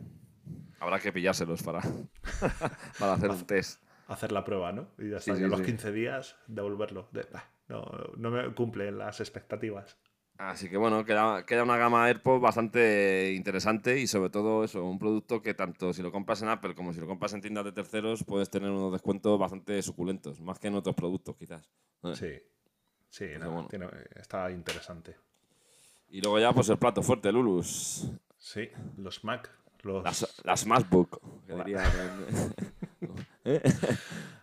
Speaker 1: habrá que pillárselos para, para hacer un test.
Speaker 2: Hacer la prueba, ¿no? Y ya
Speaker 1: Sí,
Speaker 2: está.
Speaker 1: sí,
Speaker 2: y a los
Speaker 1: sí.
Speaker 2: 15 días devolverlo. De- ah, no, no me cumplen las expectativas.
Speaker 1: Así que bueno, queda, queda una gama AirPods bastante interesante y sobre todo eso, un producto que tanto si lo compras en Apple como si lo compras en tiendas de terceros puedes tener unos descuentos bastante suculentos, más que en otros productos quizás.
Speaker 2: Sí. Sí,
Speaker 1: Pues
Speaker 2: no,
Speaker 1: bueno.
Speaker 2: tiene- está interesante.
Speaker 1: Y luego ya pues el plato fuerte, Lulus.
Speaker 2: Sí, los Mac. Los
Speaker 1: Las, las MacBook, que diría ¿Eh?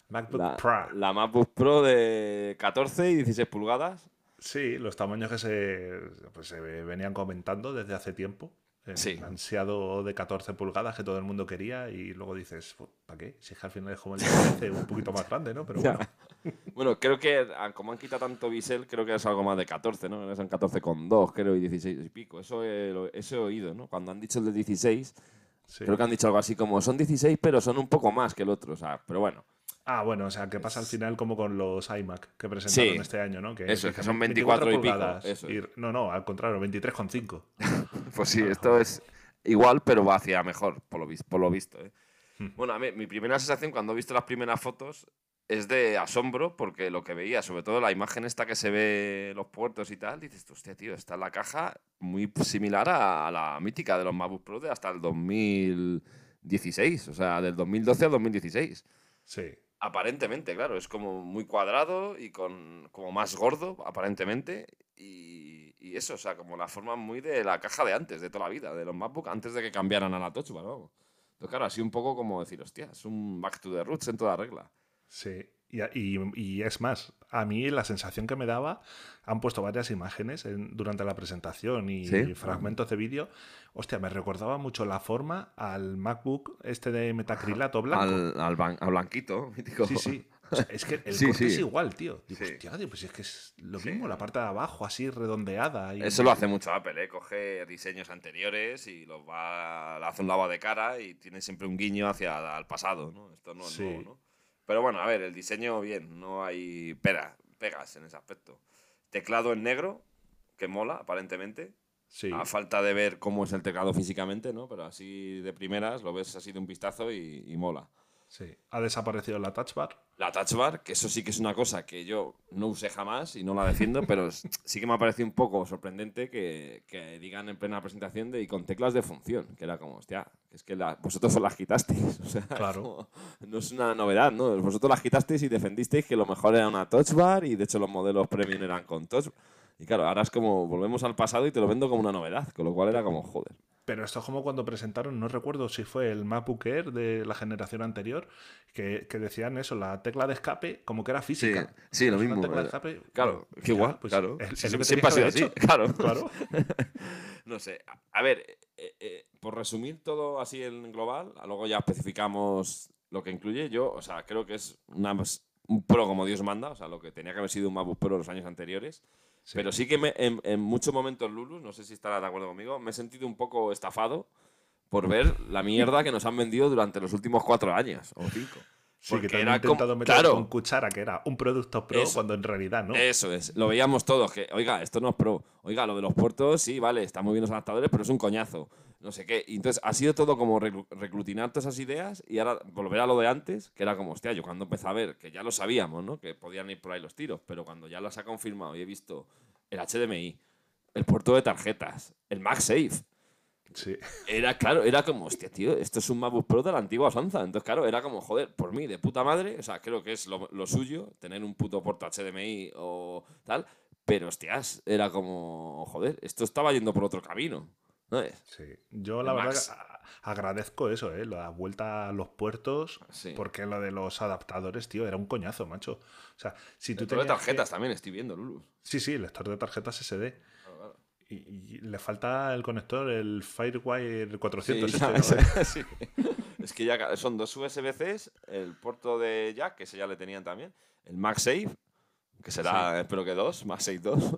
Speaker 2: MacBook
Speaker 1: la,
Speaker 2: Pro.
Speaker 1: la MacBook Pro de 14 y 16 pulgadas.
Speaker 2: Sí, los tamaños que se, pues, se venían comentando desde hace tiempo. El
Speaker 1: Sí.
Speaker 2: ansiado de 14 pulgadas que todo el mundo quería y luego dices, ¿para qué? Si es que al final es como el de 13, un poquito más grande, ¿no? Pero bueno.
Speaker 1: Bueno, creo que como han quitado tanto bisel, creo que es algo más de 14, ¿no? Es en 14,2, creo, y 16 y pico. Eso he, lo- eso he oído, ¿no? Cuando han dicho el de 16,
Speaker 2: sí.
Speaker 1: creo que han dicho algo así como son 16, pero son un poco más que el otro, o sea, pero bueno.
Speaker 2: Ah, bueno, o sea, que pasa al final como con los iMac que presentaron
Speaker 1: Sí.
Speaker 2: este año, ¿no? Que
Speaker 1: Eso, es que son 24 y pico, eso
Speaker 2: y- no, no, al contrario, 23,5.
Speaker 1: Pues sí, esto es igual, pero va hacia mejor, por lo, por lo visto. ¿eh?
Speaker 2: Hmm.
Speaker 1: Bueno, a mí, mi primera sensación cuando he visto las primeras fotos es de asombro, porque lo que veía, sobre todo la imagen esta que se ve los puertos y tal, dices, hostia, tío, está en la caja muy similar a, a la mítica de los MacBook Pro de hasta el 2016, o sea, del 2012 al 2016.
Speaker 2: Sí.
Speaker 1: Aparentemente, claro, es como muy cuadrado y con como más gordo, aparentemente. Y, y eso, o sea, como la forma muy de la caja de antes, de toda la vida, de los MacBook, antes de que cambiaran a la Touch Bar, vamos. Entonces, claro, así un poco como decir, hostia, es un back to the roots en toda regla.
Speaker 2: Sí, y, y- y es más, a mí la sensación que me daba, han puesto varias imágenes en- durante la presentación y
Speaker 1: ¿Sí?
Speaker 2: fragmentos de vídeo. Hostia, me recordaba mucho la forma al MacBook este de metacrilato blanco.
Speaker 1: Al, al, ban- al blanquito, mítico.
Speaker 2: Sí, sí. O sea, es que el
Speaker 1: Sí,
Speaker 2: corte es
Speaker 1: sí.
Speaker 2: igual, tío. Digo,
Speaker 1: Sí.
Speaker 2: hostia, digo, pues es que es lo mismo, la parte de abajo así redondeada. Y...
Speaker 1: Eso lo hace mucho Apple, ¿eh? Coge diseños anteriores y los va, le hace un lavado de cara y tiene siempre un guiño hacia el pasado, ¿no? Esto no es nuevo, ¿no? Pero bueno, a ver, el diseño bien, no hay pera, pegas en ese aspecto. Teclado en negro, que mola, aparentemente.
Speaker 2: Sí.
Speaker 1: A falta de ver cómo es el teclado físicamente, ¿no? Pero así de primeras lo ves así de un vistazo y, y mola.
Speaker 2: Sí. Ha desaparecido la touch bar.
Speaker 1: La Touch Bar, que eso sí que es una cosa que yo no usé jamás y no la defiendo, pero sí que me ha parecido un poco sorprendente que, que digan en plena presentación de y con teclas de función, que era como, hostia, es que la- vosotros las quitasteis. O sea,
Speaker 2: Claro.
Speaker 1: como- no es una novedad, ¿no? Vosotros las quitasteis y defendisteis que lo mejor era una Touch Bar y de hecho los modelos premium eran con Touch Y claro, ahora es como volvemos al pasado y te lo vendo como una novedad, con lo cual era como, joder.
Speaker 2: Pero esto es como cuando presentaron, no recuerdo si fue el MacBook Air de la generación anterior, que, que decían eso, la tecla de escape como que era física.
Speaker 1: sí, lo
Speaker 2: Es una
Speaker 1: mismo,
Speaker 2: tecla de escape,
Speaker 1: claro,
Speaker 2: pues
Speaker 1: que
Speaker 2: ya,
Speaker 1: igual,
Speaker 2: pues
Speaker 1: claro.
Speaker 2: es-
Speaker 1: Sí,
Speaker 2: es lo que
Speaker 1: siempre ha sido así,
Speaker 2: hecho.
Speaker 1: claro.
Speaker 2: Claro.
Speaker 1: No sé. A- A ver, eh, eh, por resumir todo así en global, luego ya especificamos lo que incluye. Yo, o sea, creo que es una, un Pro como Dios manda, o sea, lo que tenía que haber sido un MacBook Pro los años anteriores.
Speaker 2: Sí.
Speaker 1: Pero sí que me- en, en muchos momentos, Lulu, no sé si estará de acuerdo conmigo, me he sentido un poco estafado por ver la mierda que nos han vendido durante los últimos cuatro años o cinco.
Speaker 2: Sí, que
Speaker 1: Porque
Speaker 2: te han intentado meter
Speaker 1: claro.
Speaker 2: con cuchara, que era un producto pro,
Speaker 1: Eso.
Speaker 2: cuando en realidad no.
Speaker 1: Eso es, lo veíamos todos, que, oiga, esto no es pro. Oiga, lo de los puertos, sí, vale, está muy bien los adaptadores, pero es un coñazo. No sé qué. Y entonces ha sido todo como reclu- reclutinar todas esas ideas y ahora volver a lo de antes, que era como, hostia, yo cuando empecé a ver, que ya lo sabíamos, ¿no? Que podían ir por ahí los tiros, pero cuando ya las ha confirmado y he visto el HDMI, el puerto de tarjetas, el MagSafe,
Speaker 2: Sí.
Speaker 1: Era, claro, era como, hostia, tío, esto es un MacBook Pro de la antigua usanza. Entonces, claro, era como, joder, por mí, de puta madre, o sea, creo que es lo, lo suyo, tener un puto puerto HDMI o tal, pero, hostias, era como, joder, esto estaba yendo por otro camino. ¿No es?
Speaker 2: Sí, yo la
Speaker 1: El
Speaker 2: verdad agradezco eso, ¿eh? La vuelta a los puertos,
Speaker 1: Sí.
Speaker 2: porque lo de los adaptadores, tío, era un coñazo, macho. O sea, si tú
Speaker 1: Lector de
Speaker 2: que-
Speaker 1: tarjetas también estoy viendo, Lulu.
Speaker 2: Sí, sí, lector de tarjetas SD.
Speaker 1: Claro, claro.
Speaker 2: Y, y le falta el conector, el Firewire
Speaker 1: Sí,
Speaker 2: 400.
Speaker 1: ya,
Speaker 2: este, ¿no?
Speaker 1: sí. Es que ya son dos USB-Cs, el puerto de jack, que ese ya le tenían también, el MagSafe, que será, espero que dos, MagSafe 2.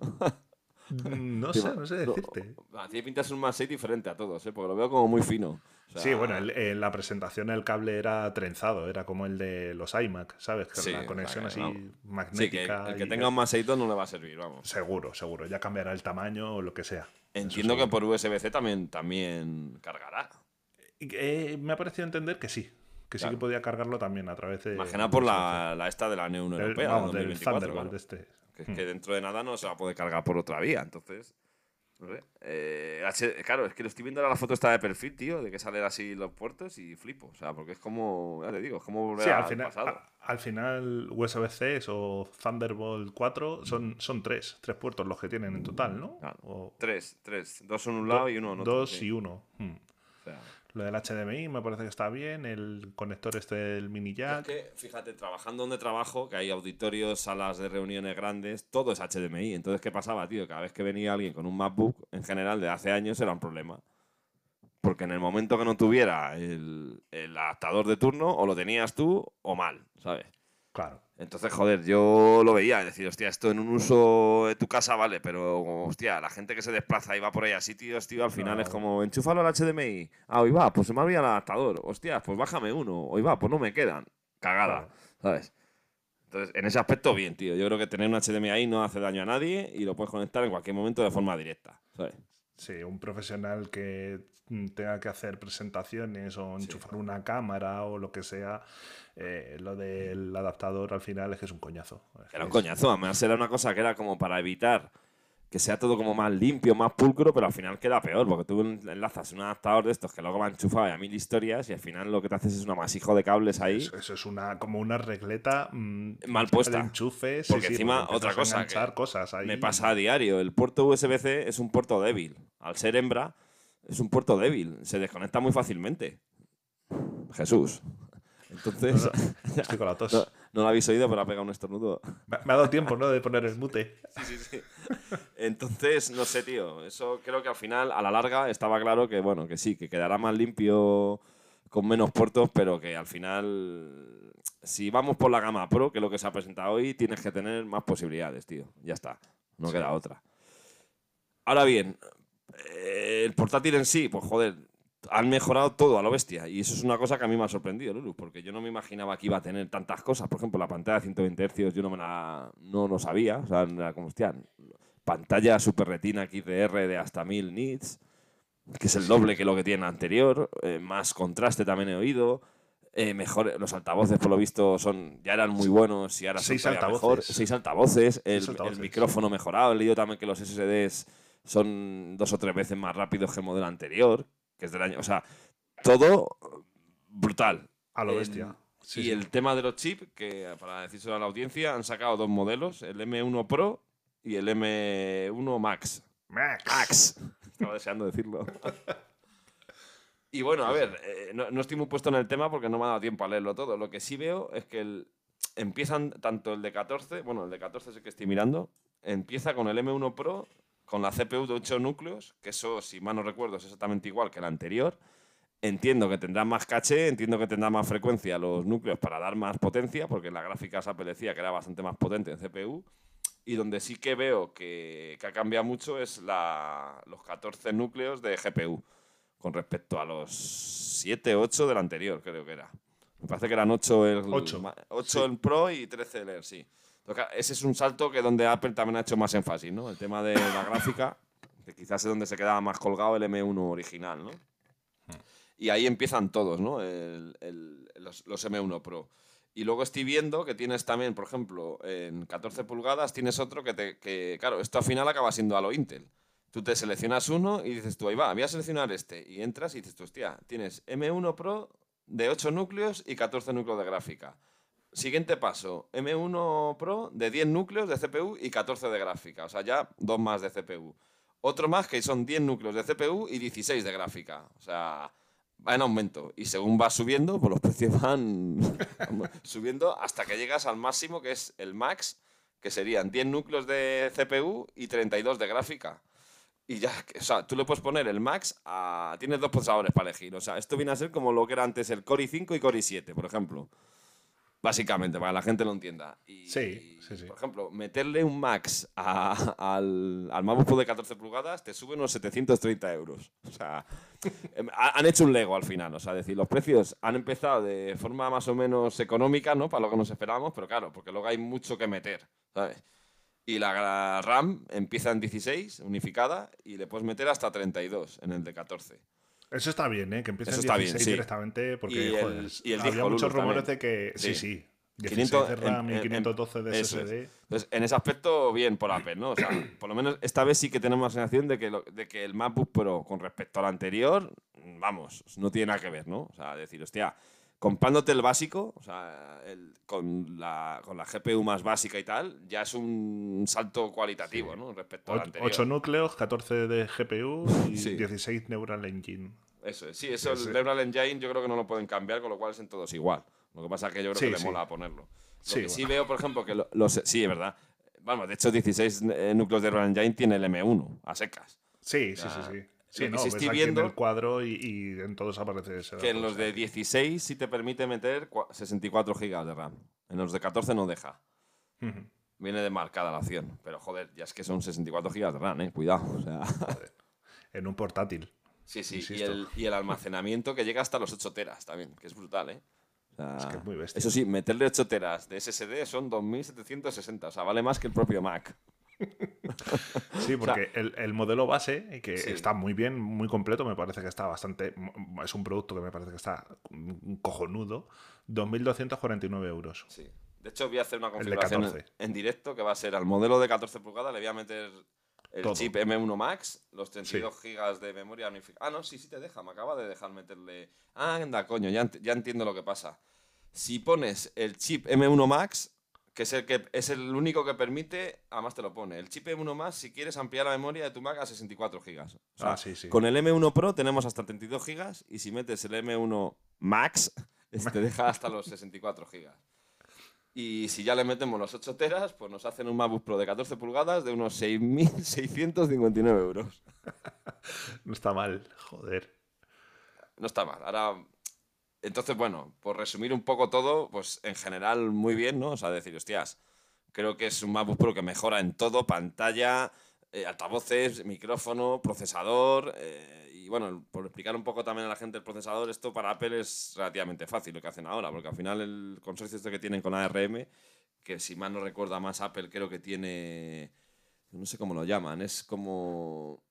Speaker 2: Mm, No sé, no sé decirte.
Speaker 1: No, tiene pinta de ser un MagSafe diferente a todos, ¿eh? porque lo veo como muy fino. O sea,
Speaker 2: Sí, bueno, el- en la presentación el cable era trenzado, era como el de los iMac, ¿sabes? Con
Speaker 1: Sí,
Speaker 2: la conexión
Speaker 1: vale,
Speaker 2: así
Speaker 1: vamos. Sí, que
Speaker 2: magnética.
Speaker 1: el que
Speaker 2: y-
Speaker 1: tenga un MagSafe 2 no le va a servir, vamos.
Speaker 2: Seguro, seguro. Ya cambiará el tamaño o lo que sea.
Speaker 1: Entiendo que por USB-C también, también cargará.
Speaker 2: Eh, me ha parecido entender que sí. Que sí que podía cargarlo también a través de.
Speaker 1: Imagina por la, la esta de la Unión
Speaker 2: del,
Speaker 1: Europea.
Speaker 2: vamos,
Speaker 1: de
Speaker 2: del
Speaker 1: 2024,
Speaker 2: Thunderbolt
Speaker 1: claro.
Speaker 2: este.
Speaker 1: Que, es que dentro de nada no se va a poder cargar por otra vía, entonces. No sé. Eh, claro, es que lo estoy viendo ahora la foto esta de perfil, tío, de que salen así los puertos y flipo. O sea, porque es como, ya te digo, es como volver
Speaker 2: Sí,
Speaker 1: al
Speaker 2: al final,
Speaker 1: pasado.
Speaker 2: a- al final USB-C o Thunderbolt 4 son, son tres, tres puertos los que tienen en total, ¿no?
Speaker 1: Claro.
Speaker 2: O
Speaker 1: Tres, tres. Dos en un lado y uno en otro.
Speaker 2: dos
Speaker 1: sí.
Speaker 2: y uno. Hmm.
Speaker 1: O sea,
Speaker 2: Lo del HDMI me parece que está bien, el conector este del mini jack.
Speaker 1: Es que, fíjate, trabajando donde trabajo, que hay auditorios, salas de reuniones grandes, todo es HDMI. Entonces, ¿qué pasaba, tío? Cada vez que venía alguien con un MacBook, en general, de hace años, era un problema. Porque en el momento que no tuviera el, el adaptador de turno, o lo tenías tú, o mal, ¿sabes?
Speaker 2: Claro.
Speaker 1: Entonces, joder, yo lo veía, es decir, hostia, esto en un uso de tu casa vale, pero, hostia, la gente que se desplaza y va por ahí a sitios, tío, al final es como, enchúfalo al HDMI. Ah, hoy va, pues se me ha olvidado el adaptador. Hostia, pues bájame uno. Hoy va, pues no me quedan. Cagada,
Speaker 2: Claro.
Speaker 1: ¿sabes? Entonces, en ese aspecto, bien, tío. Yo creo que tener un HDMI ahí no hace daño a nadie y lo puedes conectar en cualquier momento de forma directa, ¿sabes?
Speaker 2: Sí, un profesional que tenga que hacer presentaciones o enchufar una cámara o lo que sea, eh, lo del adaptador al final es que es un coñazo.
Speaker 1: Era un coñazo, además era una cosa que era como para evitar que sea todo como más limpio, más pulcro, pero al final queda peor, porque tú enlazas un adaptador de estos que luego va enchufado y a mil historias y al final lo que te haces es un amasijo de cables ahí.
Speaker 2: Eso, eso es una como una regleta mm,
Speaker 1: Mal puesta.
Speaker 2: de
Speaker 1: Porque
Speaker 2: sí,
Speaker 1: encima, otra cosa que
Speaker 2: cosas ahí.
Speaker 1: Me pasa a diario, el puerto USB-C es un puerto débil. Al ser hembra, es un puerto débil, se desconecta muy fácilmente. Jesús. Entonces,
Speaker 2: Estoy con la tos.
Speaker 1: no, no lo habéis oído, pero ha pegado un estornudo.
Speaker 2: Me, me ha dado tiempo, ¿no? De poner el mute.
Speaker 1: Sí, sí, sí. Entonces, no sé, tío. Eso creo que al final, a la larga, estaba claro que, bueno, que sí, que quedará más limpio con menos puertos, pero que al final, si vamos por la gama Pro, que es lo que se ha presentado hoy, tienes que tener más posibilidades, tío. Ya está. No queda otra. Ahora bien, eh, el portátil en sí, pues joder, han mejorado todo a lo bestia. Y eso es una cosa que a mí me ha sorprendido, Lulu, porque yo no me imaginaba que iba a tener tantas cosas. Por ejemplo, la pantalla de 120 Hz yo no me la no lo sabía. O sea, era como, hostia, pantalla super retina XDR de hasta 1000 nits, que es el doble que lo que tiene la anterior. eh, más contraste también he oído. eh, mejor, los altavoces, por lo visto, son ya eran muy buenos y ahora son
Speaker 2: Seis
Speaker 1: todavía
Speaker 2: altavoces.
Speaker 1: mejor. Seis altavoces. El,
Speaker 2: Seis altavoces.
Speaker 1: el micrófono mejorado. He leído también que los SSDs son dos o tres veces más rápidos que el modelo anterior, que es del año. O sea, todo brutal.
Speaker 2: A lo bestia. Sí,
Speaker 1: y
Speaker 2: sí.
Speaker 1: el tema de los chips, que para decírselo a la audiencia, han sacado dos modelos, el M1 Pro y el M1 Max.
Speaker 2: Max.
Speaker 1: Max. Estaba deseando decirlo. y bueno, a ver, eh, no, no estoy muy puesto en el tema porque no me ha dado tiempo a leerlo todo. Lo que sí veo es que el- empiezan tanto el de 14, bueno, el de 14 es el que estoy mirando, empieza con el M1 Pro, con la CPU de 8 núcleos, que eso, si mal no recuerdo, es exactamente igual que el anterior. Entiendo que tendrá más caché, entiendo que tendrá más frecuencia los núcleos para dar más potencia, porque en la gráfica Apple decía que era bastante más potente en CPU. Y donde sí que veo que, que ha cambiado mucho es la, los 14 núcleos de GPU, con respecto a los 7, 8 del anterior, creo que era. Me parece que eran 8 el,
Speaker 2: Ocho,
Speaker 1: ma- ocho
Speaker 2: sí.
Speaker 1: el Pro y 13 el Air, sí. Entonces, ese es un salto que donde Apple también ha hecho más énfasis, ¿no? El tema de la gráfica, que quizás es donde se quedaba más colgado el M1 original, ¿no? Y ahí empiezan todos, ¿no? El- el- los, los M1 Pro. Y luego estoy viendo que tienes también, por ejemplo, en 14 pulgadas tienes otro que, te, que claro, esto al final acaba siendo a lo Intel. Tú te seleccionas uno y dices tú, ahí va, voy a seleccionar este. Y entras y dices tú, hostia, tienes M1 Pro de 8 núcleos y 14 núcleos de gráfica. Siguiente paso, M1 Pro de 10 núcleos de CPU y 14 de gráfica. O sea, ya dos más de CPU. Otro más que son 10 núcleos de CPU y 16 de gráfica. O sea, va en aumento. Y según va subiendo, pues los precios van subiendo hasta que llegas al máximo, que es el max, que serían 10 núcleos de CPU y 32 de gráfica. Y ya, o sea, tú le puedes poner el max a... Tienes dos procesadores para elegir. O sea, esto viene a ser como lo que era antes el Core i5 y Core i7, por ejemplo. Básicamente, para que la gente lo entienda. Y,
Speaker 2: sí, sí, sí.
Speaker 1: Por ejemplo, meterle un max al, al MacBook Pro de 14 pulgadas te sube unos 730 euros. O sea, em, han hecho un Lego al final. O sea, decir, los precios han empezado de forma más o menos económica, ¿no? Para lo que nos esperábamos, pero claro, porque luego hay mucho que meter, ¿sabes? Y la RAM empieza en 16, unificada, y le puedes meter hasta 32 en el de 14.
Speaker 2: Eso está bien, ¿eh? Que empiece en 16 directamente, porque
Speaker 1: y
Speaker 2: el, había muchos rumores de que. Sí, sí.
Speaker 1: 500,
Speaker 2: de RAM y 512 de SSD.
Speaker 1: Entonces, en ese aspecto, bien por Apple, ¿no? O sea, por lo menos esta vez sí que tenemos la sensación de que, de que el MacBook Pro con respecto al anterior, vamos, no tiene nada que ver, ¿no? O sea, decir, hostia, comprándote el básico, o sea, con, la, con, la, GPU más básica y tal, ya es un salto cualitativo, ¿no? Respecto al anterior.
Speaker 2: 8 núcleos, 14 de GPU y 16 Neural Engine.
Speaker 1: Eso sí, eso el Neural Engine yo creo que no lo pueden cambiar, con lo cual es en todos igual. Lo que pasa es que yo creo que le mola ponerlo. Lo que sí veo, por ejemplo, que los... Sí, es verdad. Vamos, de hecho, 16 eh, núcleos de Neural Engine tiene el M1, a secas.
Speaker 2: Sí, sí, sí, sí. Sí, no, estoy viendo en el cuadro y, en todos aparece ese
Speaker 1: Que en los de 16 sí te permite meter 64 GB de RAM. En los de 14 no deja. Viene de marcada la opción. Pero joder, ya es que son 64 GB de RAM, eh. Cuidado. O sea...
Speaker 2: En un portátil.
Speaker 1: Sí, sí. Y el, y el, almacenamiento que llega hasta los 8 teras también, que es brutal, ¿eh?
Speaker 2: es que es muy bestia.
Speaker 1: Eso sí, meterle 8 teras de SSD son 2760. O sea, vale más que el propio Mac.
Speaker 2: Sí, porque el, modelo base, que está muy bien, muy completo, me parece que está bastante. Es un producto que me parece que está cojonudo. 2.249 euros.
Speaker 1: Sí. De hecho, voy a hacer una configuración en, directo que va a ser al modelo de 14 pulgadas, le voy a meter el chip M1 Max, los 32 GB de memoria Ah, no, sí, sí te deja, me acaba de dejar meterle. Ah, anda, coño, ya, ya entiendo lo que pasa. Si pones el chip M1 Max, que es el, que es el único que permite, además te lo pone, el chip M1 más si quieres ampliar la memoria de tu Mac a 64 GB.
Speaker 2: ah, sí, sí.
Speaker 1: Con el M1 Pro tenemos hasta 32 GB y si metes el M1 Max, te deja hasta los 64 GB. Y si ya le metemos los 8 teras, pues nos hacen un MacBook Pro de 14 pulgadas de unos 6.659 euros.
Speaker 2: no está mal, joder.
Speaker 1: No está mal. Ahora entonces, bueno, por resumir un poco todo, pues en general muy bien, ¿no? O sea, decir, hostias, creo que es un MacBook Pro que mejora en todo, pantalla, eh, altavoces, micrófono, procesador. Eh, y bueno, por explicar un poco también a la gente el procesador, esto para Apple es relativamente fácil lo que hacen ahora, porque al final el consorcio este que tienen con ARM, que si mal no recuerda más Apple, creo que tiene, no sé cómo lo llaman, es como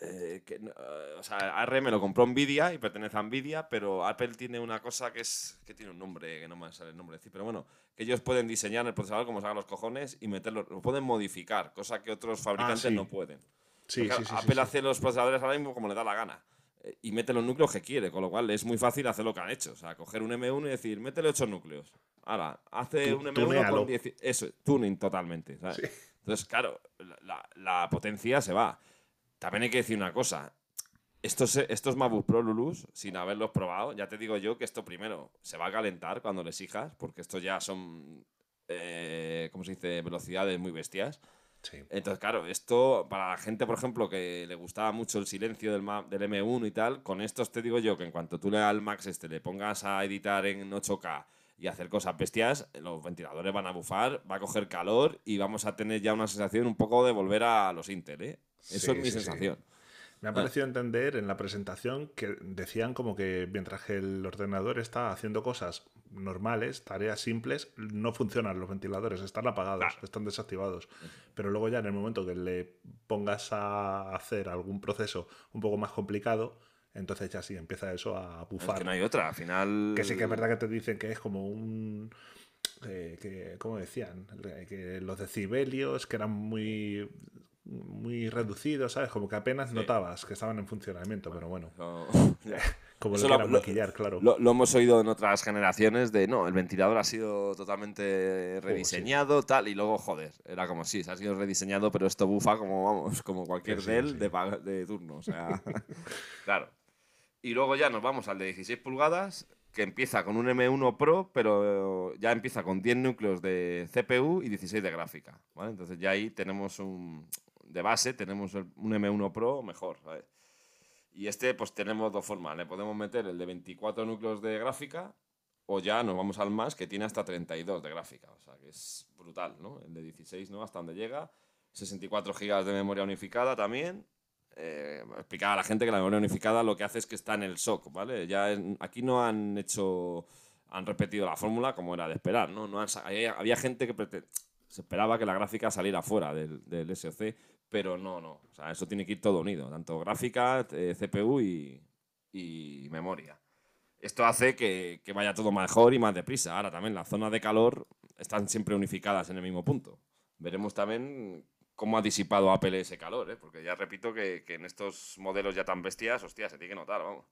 Speaker 1: eh, que, eh, o sea, ARM lo compró Nvidia y pertenece a Nvidia, pero Apple tiene una cosa que es que tiene un nombre que no me sale el nombre decir, pero bueno, que ellos pueden diseñar el procesador como se hagan los cojones y meterlo, lo pueden modificar, cosa que otros fabricantes ah, no pueden.
Speaker 2: Sí, sí,
Speaker 1: Apple hace los procesadores ahora mismo como le da la gana eh, y mete los núcleos que quiere, con lo cual es muy fácil hacer lo que han hecho. O sea, coger un M1 y decir, métele 8 núcleos. Ahora, hace un M1 con 10. Eso, tuning totalmente. Entonces, claro, la, la, potencia se va. También hay que decir una cosa. Estos, estos MacBook Pro Lulus, sin haberlos probado, ya te digo yo que esto primero se va a calentar cuando les hijas, porque estos ya son, eh, ¿cómo se dice?, velocidades muy bestias. Entonces, claro, esto para la gente, por ejemplo, que le gustaba mucho el silencio del, del M1 y tal, con estos te digo yo que en cuanto tú le al Max este le pongas a editar en 8K y hacer cosas bestias, los ventiladores van a bufar, va a coger calor y vamos a tener ya una sensación un poco de volver a los Intel, ¿eh? Eso es mi sensación.
Speaker 2: Me ha parecido entender en la presentación que decían como que mientras que el ordenador está haciendo cosas normales, tareas simples, no funcionan los ventiladores, están apagados, están desactivados. Pero luego ya en el momento que le pongas a hacer algún proceso un poco más complicado, entonces ya sí empieza eso a bufar.
Speaker 1: que no hay otra, al final...
Speaker 2: Que sí que es verdad que te dicen que es como un... Eh, que, ¿Cómo decían? Que los decibelios, que eran muy muy reducidos, ¿sabes? Como que apenas notabas que estaban en funcionamiento, pero bueno. Como lo
Speaker 1: lo-
Speaker 2: maquillar, claro.
Speaker 1: Lo, lo hemos oído en otras generaciones de no, el ventilador ha sido totalmente rediseñado, tal, y luego, joder, era como sí, se ha sido rediseñado, pero esto bufa como, vamos, como cualquier
Speaker 2: Sí.
Speaker 1: De, de turno, o sea, claro. Y luego ya nos vamos al de 16 pulgadas, que empieza con un M1 Pro, pero ya empieza con 10 núcleos de CPU y 16 de gráfica, ¿vale? Entonces ya ahí tenemos un, de base, tenemos un M1 Pro mejor, ¿sabes? Y este, pues tenemos dos formas. Le podemos meter el de 24 núcleos de gráfica o ya nos vamos al más que tiene hasta 32 de gráfica. O sea, que es brutal, ¿no? El de 16, ¿no? Hasta donde llega. 64 GB de memoria unificada también. Eh, explicar a la gente que la memoria unificada lo que hace es que está en el SOC, ¿vale? Ya aquí no han hecho, han repetido la fórmula como era de esperar, ¿no? no han había, había gente que se esperaba que la gráfica saliera fuera del, del SoC, pero no, no. O sea, eso tiene que ir todo unido, tanto gráfica, eh, CPU y, y memoria. Esto hace que, que vaya todo mejor y más deprisa. Ahora también las zonas de calor están siempre unificadas en el mismo punto. Veremos también cómo ha disipado Apple ese calor, ¿eh? porque ya repito que, que en estos modelos ya tan bestias, hostia, se tiene que notar, vamos.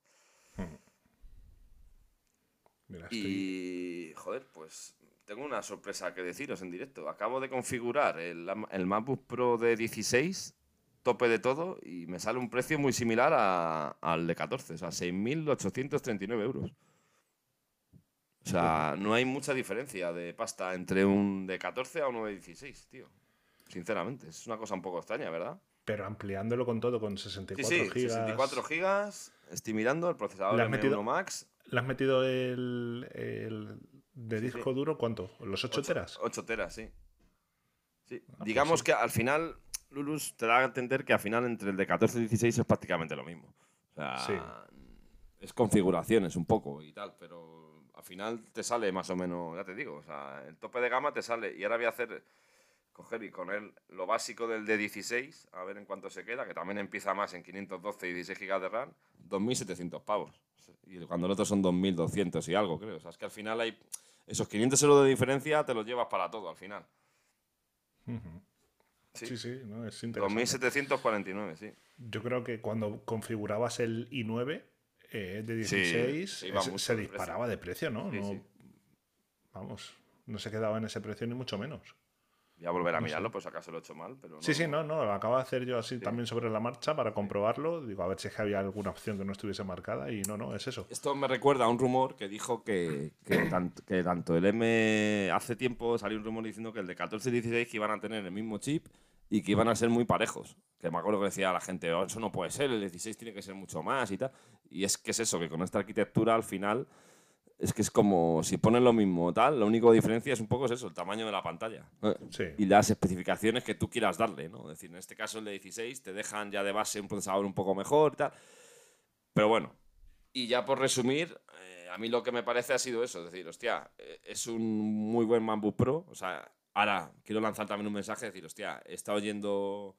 Speaker 2: Mira, estoy-
Speaker 1: Y, joder, pues tengo una sorpresa que deciros en directo. Acabo de configurar el, el MacBook Pro de 16, tope de todo, y me sale un precio muy similar a- al de 14, o sea, 6.839 euros. O sea, no hay mucha diferencia de pasta entre un de 14 a uno de 16, tío. Sinceramente, es una cosa un poco extraña, ¿verdad?
Speaker 2: Pero ampliándolo con todo, con 64
Speaker 1: Sí, sí,
Speaker 2: gigas.
Speaker 1: 64 gigas, estoy mirando el procesador
Speaker 2: ¿Le has
Speaker 1: M1
Speaker 2: metido-
Speaker 1: Max,
Speaker 2: ¿Le has metido el, el de
Speaker 1: Sí,
Speaker 2: disco
Speaker 1: sí.
Speaker 2: duro? ¿Cuánto? ¿Los 8 teras?
Speaker 1: 8 teras, sí. Sí.
Speaker 2: pues
Speaker 1: Digamos que al final, Lulus te da a entender que al final entre el de 14 y 16 es prácticamente lo mismo. O sea,
Speaker 2: Sí.
Speaker 1: es configuraciones un poco y tal, pero al final te sale más o menos, ya te digo, o sea, el tope de gama te sale. Y ahora voy a hacer, coger y con él lo básico del de 16, a ver en cuánto se queda, que también empieza más en 512 y 16 GB de RAM, 2.700 pavos. Y cuando el otro son 2.200 y algo, creo. O sea, es que al final hay esos 500 euros de diferencia, te los llevas para todo al final. Sí.
Speaker 2: Sí, sí, no, es interesante.
Speaker 1: 2.749, sí.
Speaker 2: Yo creo que cuando configurabas el i9 eh, de 16,
Speaker 1: sí, va
Speaker 2: es-
Speaker 1: mucho
Speaker 2: se
Speaker 1: de
Speaker 2: disparaba de precio, ¿no?
Speaker 1: Sí,
Speaker 2: No-
Speaker 1: sí.
Speaker 2: Vamos, no se quedaba en ese precio ni mucho menos.
Speaker 1: Voy a volver a
Speaker 2: No
Speaker 1: mirarlo,
Speaker 2: sé.
Speaker 1: pues acaso lo he hecho mal, pero no.
Speaker 2: Sí, sí, no, no, lo acabo de hacer yo así también sobre la marcha para comprobarlo. Digo, a ver si es que había alguna opción que no estuviese marcada y no, no, es eso.
Speaker 1: Esto me recuerda a un rumor que dijo que, que, tanto, que tanto el M. Hace tiempo salió un rumor diciendo que el de 14 y 16 que iban a tener el mismo chip y que iban a ser muy parejos. Que me acuerdo que decía la gente, "Oh, eso no puede ser, el 16 tiene que ser mucho más y tal. Y es que es eso, que con esta arquitectura al final es que es como si ponen lo mismo tal, lo único que diferencia es un poco es eso, el tamaño de la pantalla. Eh,
Speaker 2: Sí.
Speaker 1: Y las especificaciones que tú quieras darle, ¿no? Es decir, en este caso el de 16 te dejan ya de base un procesador un poco mejor y tal. Pero bueno, y ya por resumir, eh, a mí lo que me parece ha sido eso, es decir, hostia, eh, es un muy buen MacBook Pro, o sea, ahora quiero lanzar también un mensaje, decir, hostia, he estado oyendo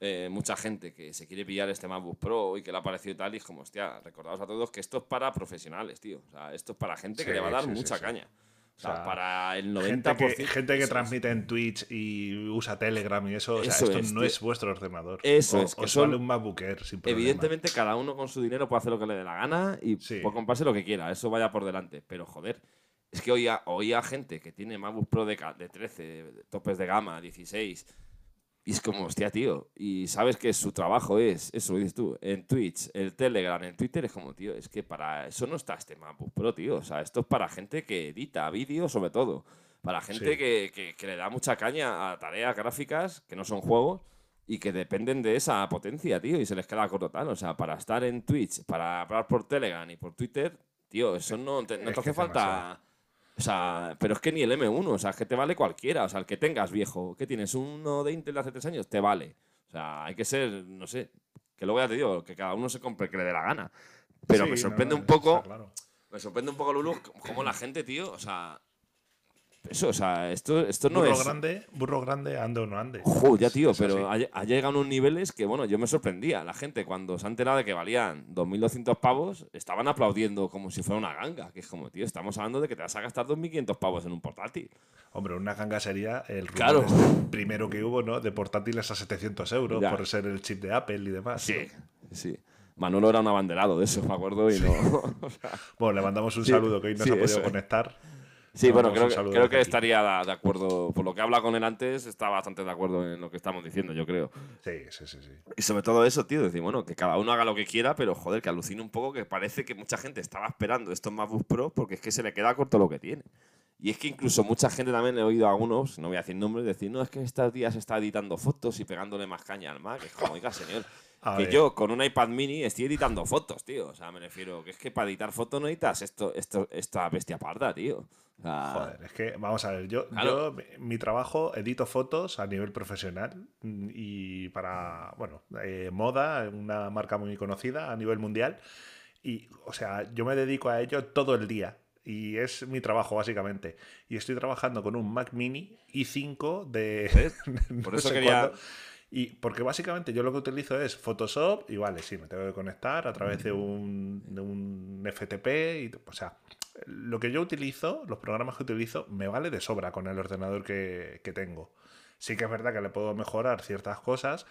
Speaker 1: eh, mucha gente que se quiere pillar este MacBook Pro y que le ha parecido tal, y es como, hostia, recordaos a todos que esto es para profesionales, tío, o sea, esto es para gente que
Speaker 2: Sí,
Speaker 1: le va a dar
Speaker 2: sí,
Speaker 1: mucha
Speaker 2: sí.
Speaker 1: caña. O sea,
Speaker 2: O sea,
Speaker 1: para el 90%.
Speaker 2: Gente que, gente que transmite en Twitch y usa Telegram y eso, o sea,
Speaker 1: Eso
Speaker 2: esto
Speaker 1: es,
Speaker 2: no
Speaker 1: tío.
Speaker 2: es vuestro ordenador.
Speaker 1: Eso
Speaker 2: O-
Speaker 1: es, que
Speaker 2: os
Speaker 1: son-
Speaker 2: vale un MacBook Air sin problema.
Speaker 1: Evidentemente, cada uno con su dinero puede hacer lo que le dé la gana y puede comprarse lo que quiera, eso vaya por delante. Pero joder, es que oía, oía gente que tiene MacBook Pro de, de 13, de topes de gama, 16, y es como, hostia, tío, y sabes que su trabajo es, eso lo dices tú, en Twitch, el Telegram, en Twitter, es como, tío, es que para eso no está este MacBook Pro, tío. O sea, esto es para gente que edita vídeos, sobre todo. Para gente
Speaker 2: Sí.
Speaker 1: que, que- que le da mucha caña a tareas gráficas que no son juegos y que dependen de esa potencia, tío, y se les queda corto tal. O sea, para estar en Twitch, para hablar por Telegram y por Twitter, tío, eso no te, no te hace falta.
Speaker 2: demasiado.
Speaker 1: O sea, pero es que ni el M1, o sea, es que te vale cualquiera. O sea, el que tengas viejo, que tienes uno de Intel de hace tres años, te vale. O sea, hay que ser, no sé, que luego ya te digo, que cada uno se compre el que le dé la gana. Pero
Speaker 2: Sí,
Speaker 1: me sorprende
Speaker 2: no,
Speaker 1: un poco,
Speaker 2: claro.
Speaker 1: me sorprende un poco, Lulu, cómo la gente, tío, o sea, eso, o sea, esto, esto no
Speaker 2: burro
Speaker 1: es...
Speaker 2: grande, burro grande, ande o no ande.
Speaker 1: Joder, ya, tío,
Speaker 2: Es
Speaker 1: pero ha, ha llegado a unos niveles que, bueno, yo me sorprendía. La gente, cuando se ha enterado de que valían 2.200 pavos, estaban aplaudiendo como si fuera una ganga. Que es como, tío, estamos hablando de que te vas a gastar 2.500 pavos en un portátil.
Speaker 2: Hombre, una ganga sería el rumor
Speaker 1: Claro.
Speaker 2: este primero que hubo, ¿no? De portátiles a 700 euros
Speaker 1: Ya.
Speaker 2: por ser el chip de Apple y demás.
Speaker 1: Sí, sí. Manolo era un abanderado de eso, me acuerdo, y no. o sea,
Speaker 2: Bueno, le mandamos un
Speaker 1: Sí,
Speaker 2: saludo que hoy no
Speaker 1: sí,
Speaker 2: se ha podido conectar.
Speaker 1: Sí, bueno,
Speaker 2: mandamos
Speaker 1: creo, creo que estaría de acuerdo. Por lo que habla con él antes, está bastante de acuerdo en lo que estamos diciendo, yo creo.
Speaker 2: Sí, sí, sí, sí.
Speaker 1: Y sobre todo eso, tío, decir, bueno, que cada uno haga lo que quiera, pero joder, que alucine un poco que parece que mucha gente estaba esperando estos MacBook Pro porque es que se le queda corto lo que tiene. Y es que incluso mucha gente también he oído a algunos, no voy a decir nombres, decir, no, es que estos días está editando fotos y pegándole más caña al Mac. Es como, oiga, señor,
Speaker 2: A
Speaker 1: que
Speaker 2: ver.
Speaker 1: yo con un iPad mini estoy editando fotos, tío. O sea, me refiero que es que para editar fotos no necesitas esto, esto, esta bestia parda, tío. Sea,
Speaker 2: Joder, es que, vamos a ver, yo,
Speaker 1: Claro.
Speaker 2: yo mi- trabajo edito fotos a nivel profesional mm, y para, bueno, eh, moda, una marca muy conocida a nivel mundial. Y, o sea, yo me dedico a ello todo el día. Y es mi trabajo, básicamente. Y estoy trabajando con un Mac Mini i5 de... no
Speaker 1: Por eso quería-
Speaker 2: cuándo. Y porque básicamente yo lo que utilizo es Photoshop y vale, sí, me tengo que conectar a través de un, de un FTP. Y, o sea, lo que yo utilizo, los programas que utilizo, me vale de sobra con el ordenador que, que tengo. Sí que es verdad que le puedo mejorar ciertas cosas,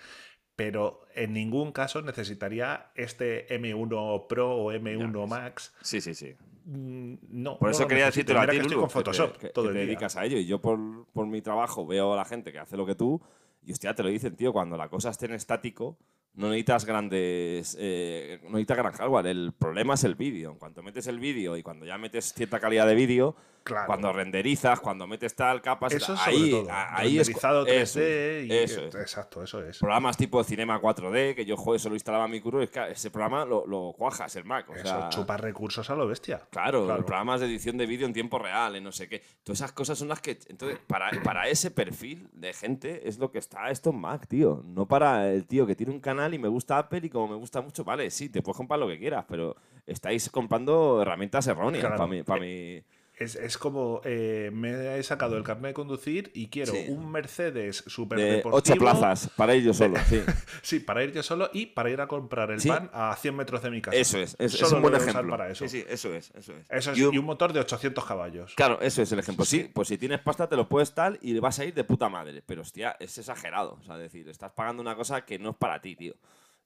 Speaker 2: pero en ningún caso necesitaría este M1 Pro o M1
Speaker 1: ves.
Speaker 2: Max.
Speaker 1: Sí, sí, sí.
Speaker 2: Mm, No,
Speaker 1: Por
Speaker 2: no
Speaker 1: eso
Speaker 2: lo
Speaker 1: quería decirte a ti,
Speaker 2: que
Speaker 1: Lulu,
Speaker 2: con
Speaker 1: que
Speaker 2: Photoshop
Speaker 1: te, que-
Speaker 2: todo
Speaker 1: que
Speaker 2: el
Speaker 1: te
Speaker 2: día.
Speaker 1: dedicas a ello. Y yo por, por mi trabajo veo a la gente que hace lo que tú y hostia, te lo dicen, tío, cuando la cosa esté en estático, no necesitas grandes. eh, no necesitas gran hardware. El problema es el vídeo. En cuanto metes el vídeo y cuando ya metes cierta calidad de vídeo,
Speaker 2: Claro.
Speaker 1: cuando renderizas, cuando metes tal capas,
Speaker 2: Eso es
Speaker 1: ahí,
Speaker 2: sobre todo.
Speaker 1: ahí es.
Speaker 2: renderizado
Speaker 1: eso
Speaker 2: 3D
Speaker 1: es,
Speaker 2: y
Speaker 1: eso es.
Speaker 2: exacto, eso es.
Speaker 1: Programas tipo Cinema 4D, que yo, joder, solo instalaba en mi curro, es que ese programa lo, lo cuajas, el Mac. O
Speaker 2: Eso
Speaker 1: sea,
Speaker 2: chupa recursos a lo bestia.
Speaker 1: Claro,
Speaker 2: Claro.
Speaker 1: programas de edición de vídeo en tiempo real, en no sé qué. Todas esas cosas son las que. Entonces, para, para ese perfil de gente es lo que está esto en Mac, tío. No para el tío que tiene un canal y me gusta Apple y como me gusta mucho, vale, sí, te puedes comprar lo que quieras, pero estáis comprando herramientas erróneas
Speaker 2: Claro.
Speaker 1: para mí. Para mí.
Speaker 2: Es, es como eh, me he sacado el carnet de conducir y quiero
Speaker 1: Sí.
Speaker 2: un Mercedes super
Speaker 1: De
Speaker 2: deportivo.
Speaker 1: ocho plazas para ir yo solo, sí.
Speaker 2: Sí, para ir yo solo y para ir a comprar el
Speaker 1: Sí.
Speaker 2: pan a 100 metros de mi casa.
Speaker 1: Eso es, es, es
Speaker 2: Solo
Speaker 1: un
Speaker 2: lo
Speaker 1: buen ejemplo.
Speaker 2: para eso.
Speaker 1: Sí, sí, eso es, eso es.
Speaker 2: Eso es,
Speaker 1: Y un-
Speaker 2: y un motor de 800 caballos.
Speaker 1: Claro, eso es el ejemplo. Sí, pues si tienes pasta te lo puedes tal y le vas a ir de puta madre. Pero hostia, es exagerado. O sea, decir, estás pagando una cosa que no es para ti, tío.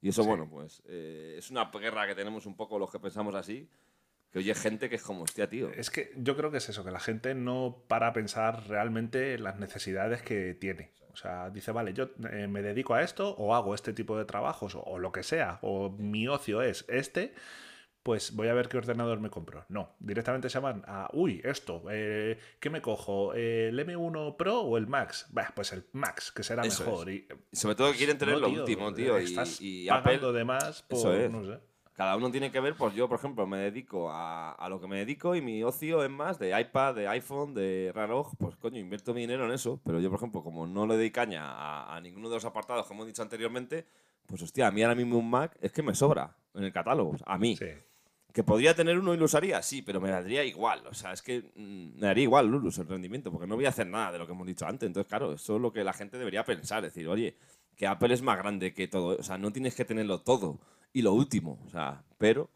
Speaker 1: Y eso, bueno, pues eh, es una guerra que tenemos un poco los que pensamos así. Que oye gente que es como, hostia, tío.
Speaker 2: Es que yo creo que es eso, que la gente no para a pensar realmente las necesidades que tiene. O sea, dice, vale, yo eh, me dedico a esto o hago este tipo de trabajos o, o lo que sea, o mi ocio es este, pues voy a ver qué ordenador me compro. No, directamente se van a, uy, esto, eh, ¿qué me cojo? ¿El M1 Pro o el Max? Bah, pues el Max, que será
Speaker 1: Eso
Speaker 2: mejor. Y,
Speaker 1: Y sobre todo que quieren tener
Speaker 2: no,
Speaker 1: lo último, tío. Y,
Speaker 2: Estás
Speaker 1: y
Speaker 2: pagando
Speaker 1: Apple,
Speaker 2: de más por,
Speaker 1: Eso es.
Speaker 2: no sé.
Speaker 1: Cada uno tiene que ver, pues yo, por ejemplo, me dedico a, a lo que me dedico y mi ocio es más de iPad, de iPhone, de reloj, pues coño, invierto mi dinero en eso. Pero yo, por ejemplo, como no le doy caña a, a ninguno de los apartados que hemos dicho anteriormente, pues hostia, a mí ahora mismo un Mac es que me sobra en el catálogo. A mí.
Speaker 2: Sí.
Speaker 1: ¿Que podría tener uno y lo usaría? Sí, pero me daría igual. O sea, es que mm, me daría igual, Lulus, el rendimiento, porque no voy a hacer nada de lo que hemos dicho antes. Entonces, claro, eso es lo que la gente debería pensar. Decir, oye, que Apple es más grande que todo. O sea, no tienes que tenerlo todo y lo último. O sea, pero,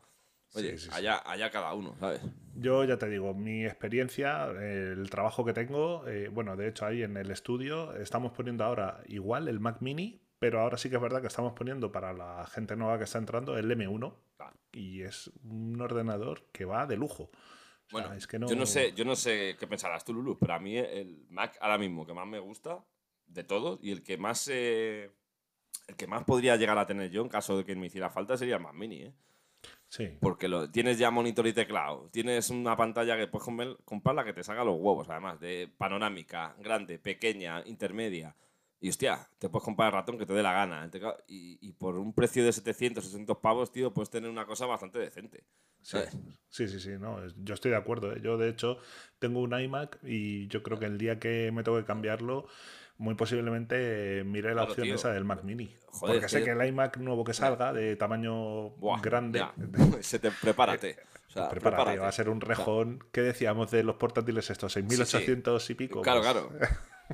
Speaker 1: oye,
Speaker 2: Sí, sí, sí.
Speaker 1: allá, allá cada uno, ¿sabes?
Speaker 2: Yo ya te digo, mi experiencia, el trabajo que tengo, eh, bueno, de hecho ahí en el estudio estamos poniendo ahora igual el Mac Mini, pero ahora sí que es verdad que estamos poniendo para la gente nueva que está entrando el M1
Speaker 1: Claro.
Speaker 2: y es un ordenador que va de lujo. O sea,
Speaker 1: Bueno,
Speaker 2: es que no...
Speaker 1: yo, no sé, yo no sé qué pensarás tú, Lulu, pero a mí el Mac ahora mismo que más me gusta de todos y el que más eh, el que más podría llegar a tener yo en caso de que me hiciera falta sería el Mac Mini, ¿eh?
Speaker 2: Sí,
Speaker 1: Porque lo, tienes ya monitor y teclado, tienes una pantalla que puedes comer- comprar la que te salga los huevos, además, de panorámica, grande, pequeña, intermedia. Y hostia, te puedes comprar el ratón que te dé la gana. teclado- y, y por un precio de 700, 600 pavos, tío, puedes tener una cosa bastante decente.
Speaker 2: sí, sí, sí, sí, no, yo estoy de acuerdo. ¿eh? Yo de hecho tengo un iMac y yo creo que el día que me tengo que cambiarlo, muy posiblemente eh, miré la
Speaker 1: Claro,
Speaker 2: opción
Speaker 1: tío.
Speaker 2: esa del Mac Mini.
Speaker 1: Joder,
Speaker 2: porque sé
Speaker 1: que
Speaker 2: el iMac nuevo que salga de tamaño
Speaker 1: Buah,
Speaker 2: grande...
Speaker 1: ya. Se te, prepárate. O sea,
Speaker 2: Prepárate,
Speaker 1: prepárate.
Speaker 2: va a ser un rejón. ¿Qué decíamos de los portátiles estos? 6.800 y pico.
Speaker 1: Claro,
Speaker 2: Pues,
Speaker 1: claro.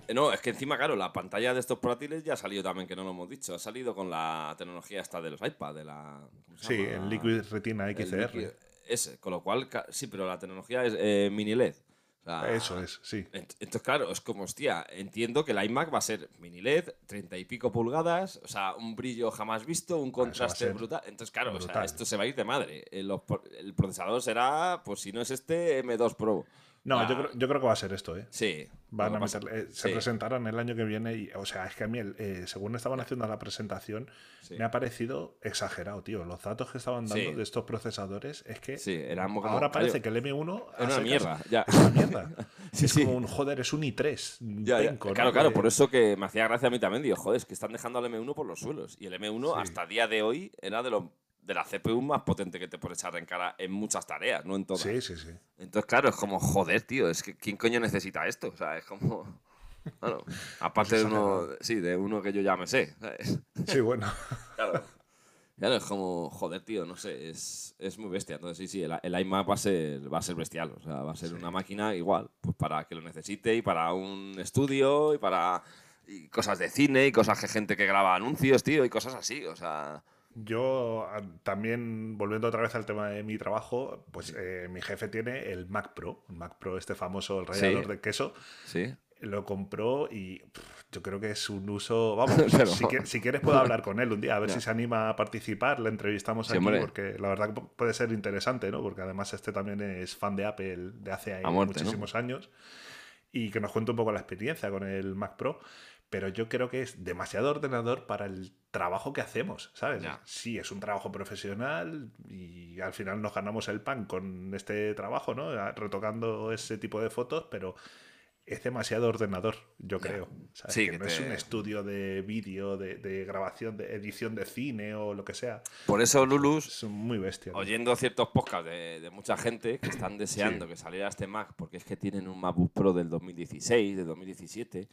Speaker 1: Eh, No, es que encima, claro, la pantalla de estos portátiles ya ha salido también, que no lo hemos dicho. Ha salido con la tecnología esta de los iPad, de la... ¿cómo se
Speaker 2: Sí,
Speaker 1: llama?
Speaker 2: el Liquid Retina XR.
Speaker 1: Liquid- Ese, con lo cual, sí, pero la tecnología es eh, mini LED. O sea,
Speaker 2: Eso es, sí.
Speaker 1: ent- Entonces, claro, es como, hostia, entiendo que el iMac va a ser mini LED, 30 y pico pulgadas, o sea, un brillo jamás visto, un contraste brutal. Entonces, claro, o sea, esto se va a ir de madre. El, por- el procesador será, pues si no es este, M2 Pro.
Speaker 2: No,
Speaker 1: Ah,
Speaker 2: yo creo, yo creo que va a ser esto, ¿eh?
Speaker 1: Sí.
Speaker 2: Van a meterle- eh, se
Speaker 1: sí.
Speaker 2: presentarán el año que viene y, o sea, es que a mí, eh, según estaban haciendo la presentación,
Speaker 1: Sí.
Speaker 2: me ha parecido exagerado, tío. Los datos que estaban dando
Speaker 1: Sí.
Speaker 2: de estos procesadores es que
Speaker 1: Sí, eran como-
Speaker 2: ahora parece que el M1 a
Speaker 1: Era una mierda, ya.
Speaker 2: Es una mierda. Es como un joder, es un i3. un
Speaker 1: Ya, ya.
Speaker 2: penco, ¿no?
Speaker 1: Claro, claro, por eso que me hacía gracia a mí también. Digo, joder, es que están dejando al M1 por los suelos. Y el M1
Speaker 2: Sí.
Speaker 1: hasta día de hoy era de, los de la CPU más potente que te puedes echar en cara en muchas tareas, no en todas.
Speaker 2: Sí, sí, sí.
Speaker 1: Entonces, claro, es como, joder, tío, es que ¿quién coño necesita esto? O sea, es como... Bueno, aparte de uno, sí, de uno que yo ya me sé, ¿sabes?
Speaker 2: Sí, bueno.
Speaker 1: Claro. Claro, es como, joder, tío, no sé, es, es muy bestia. Entonces, sí, sí, el, el iMac va a, ser, va a ser bestial. O sea, va a ser una máquina igual, pues para que lo necesite y para un estudio y para y cosas de cine y cosas que gente que graba anuncios, tío, y cosas así. O sea,
Speaker 2: Yo a- también, volviendo otra vez al tema de mi trabajo, pues eh, mi jefe tiene el Mac Pro, el Mac Pro, este famoso el rallador
Speaker 1: Sí.
Speaker 2: de queso.
Speaker 1: sí.
Speaker 2: Lo compró y pff, yo creo que es un uso. Vamos,
Speaker 1: Pero-
Speaker 2: si, quie- si quieres puedo hablar con él un día, a ver si se anima a participar. Le entrevistamos
Speaker 1: Sí,
Speaker 2: aquí
Speaker 1: hombre.
Speaker 2: porque la verdad que pu- puede ser interesante, ¿no? Porque además este también es fan de Apple de hace muchísimos años y que nos cuente un poco la experiencia con el Mac Pro. Pero yo creo que es demasiado ordenador para el trabajo que hacemos, ¿sabes?
Speaker 1: Ya.
Speaker 2: Sí, es un trabajo profesional y al final nos ganamos el pan con este trabajo, ¿no? Retocando ese tipo de fotos, pero es demasiado ordenador, yo
Speaker 1: Ya.
Speaker 2: creo. ¿sabes?
Speaker 1: Sí,
Speaker 2: que
Speaker 1: que
Speaker 2: no es un estudio de vídeo, de, de grabación, de edición de cine o lo que sea.
Speaker 1: Por eso, Lulus,
Speaker 2: Es muy bestia. ¿no?
Speaker 1: oyendo ciertos podcasts de, de mucha gente que están deseando que saliera este Mac porque es que tienen un MacBook Pro del 2016, del 2017.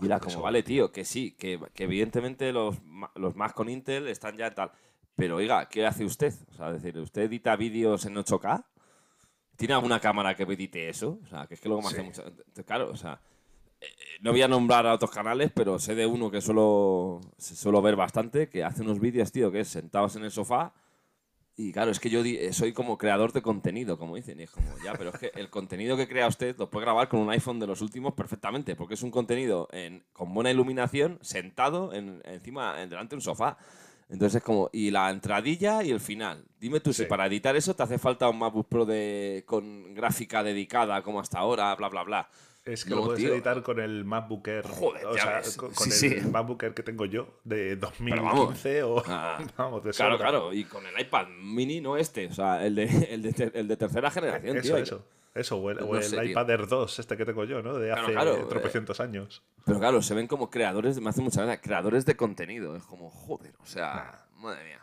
Speaker 1: Y era como, vale, tío, que sí, que, que evidentemente los, los Mac con Intel están ya tal. Pero oiga, ¿qué hace usted? O sea, es decir, ¿usted edita vídeos en 8K? ¿Tiene alguna cámara que edite eso? O sea, que es que luego me hace
Speaker 2: Sí.
Speaker 1: mucho. entonces, Claro, o sea, eh, eh, no voy a nombrar a otros canales, pero sé de uno que suelo, suelo ver bastante, que hace unos vídeos, tío, que es sentados en el sofá. Y claro, es que yo eh, soy como creador de contenido, como dicen. Y es como, ya, pero es que el contenido que crea usted lo puede grabar con un iPhone de los últimos perfectamente, porque es un contenido en, con buena iluminación, sentado en, encima, en, delante de un sofá. Entonces es como, y la entradilla y el final. Dime tú si
Speaker 2: Sí.
Speaker 1: para editar eso te hace falta un MacBook Pro de, con gráfica dedicada como hasta ahora, bla, bla, bla.
Speaker 2: Es que
Speaker 1: No,
Speaker 2: lo puedes
Speaker 1: tío.
Speaker 2: editar con el MacBook Air.
Speaker 1: Joder,
Speaker 2: o sea,
Speaker 1: ves.
Speaker 2: con,
Speaker 1: Sí,
Speaker 2: el
Speaker 1: sí.
Speaker 2: MacBook Air que tengo yo de
Speaker 1: vamos.
Speaker 2: 2015 o.
Speaker 1: Ah,
Speaker 2: vamos, de
Speaker 1: Claro,
Speaker 2: sobra.
Speaker 1: claro, y con el iPad mini, no este, o sea, el de, el de, el de tercera generación,
Speaker 2: Eso,
Speaker 1: tío.
Speaker 2: eso. Eso, o el, o
Speaker 1: no
Speaker 2: el
Speaker 1: sé, tío.
Speaker 2: iPad Air 2, este que tengo yo, ¿no? De hace
Speaker 1: claro, eh.
Speaker 2: tropecientos años.
Speaker 1: Pero claro, se ven como creadores, me hace mucha gracia, creadores de contenido. Es como, joder, o sea, madre mía.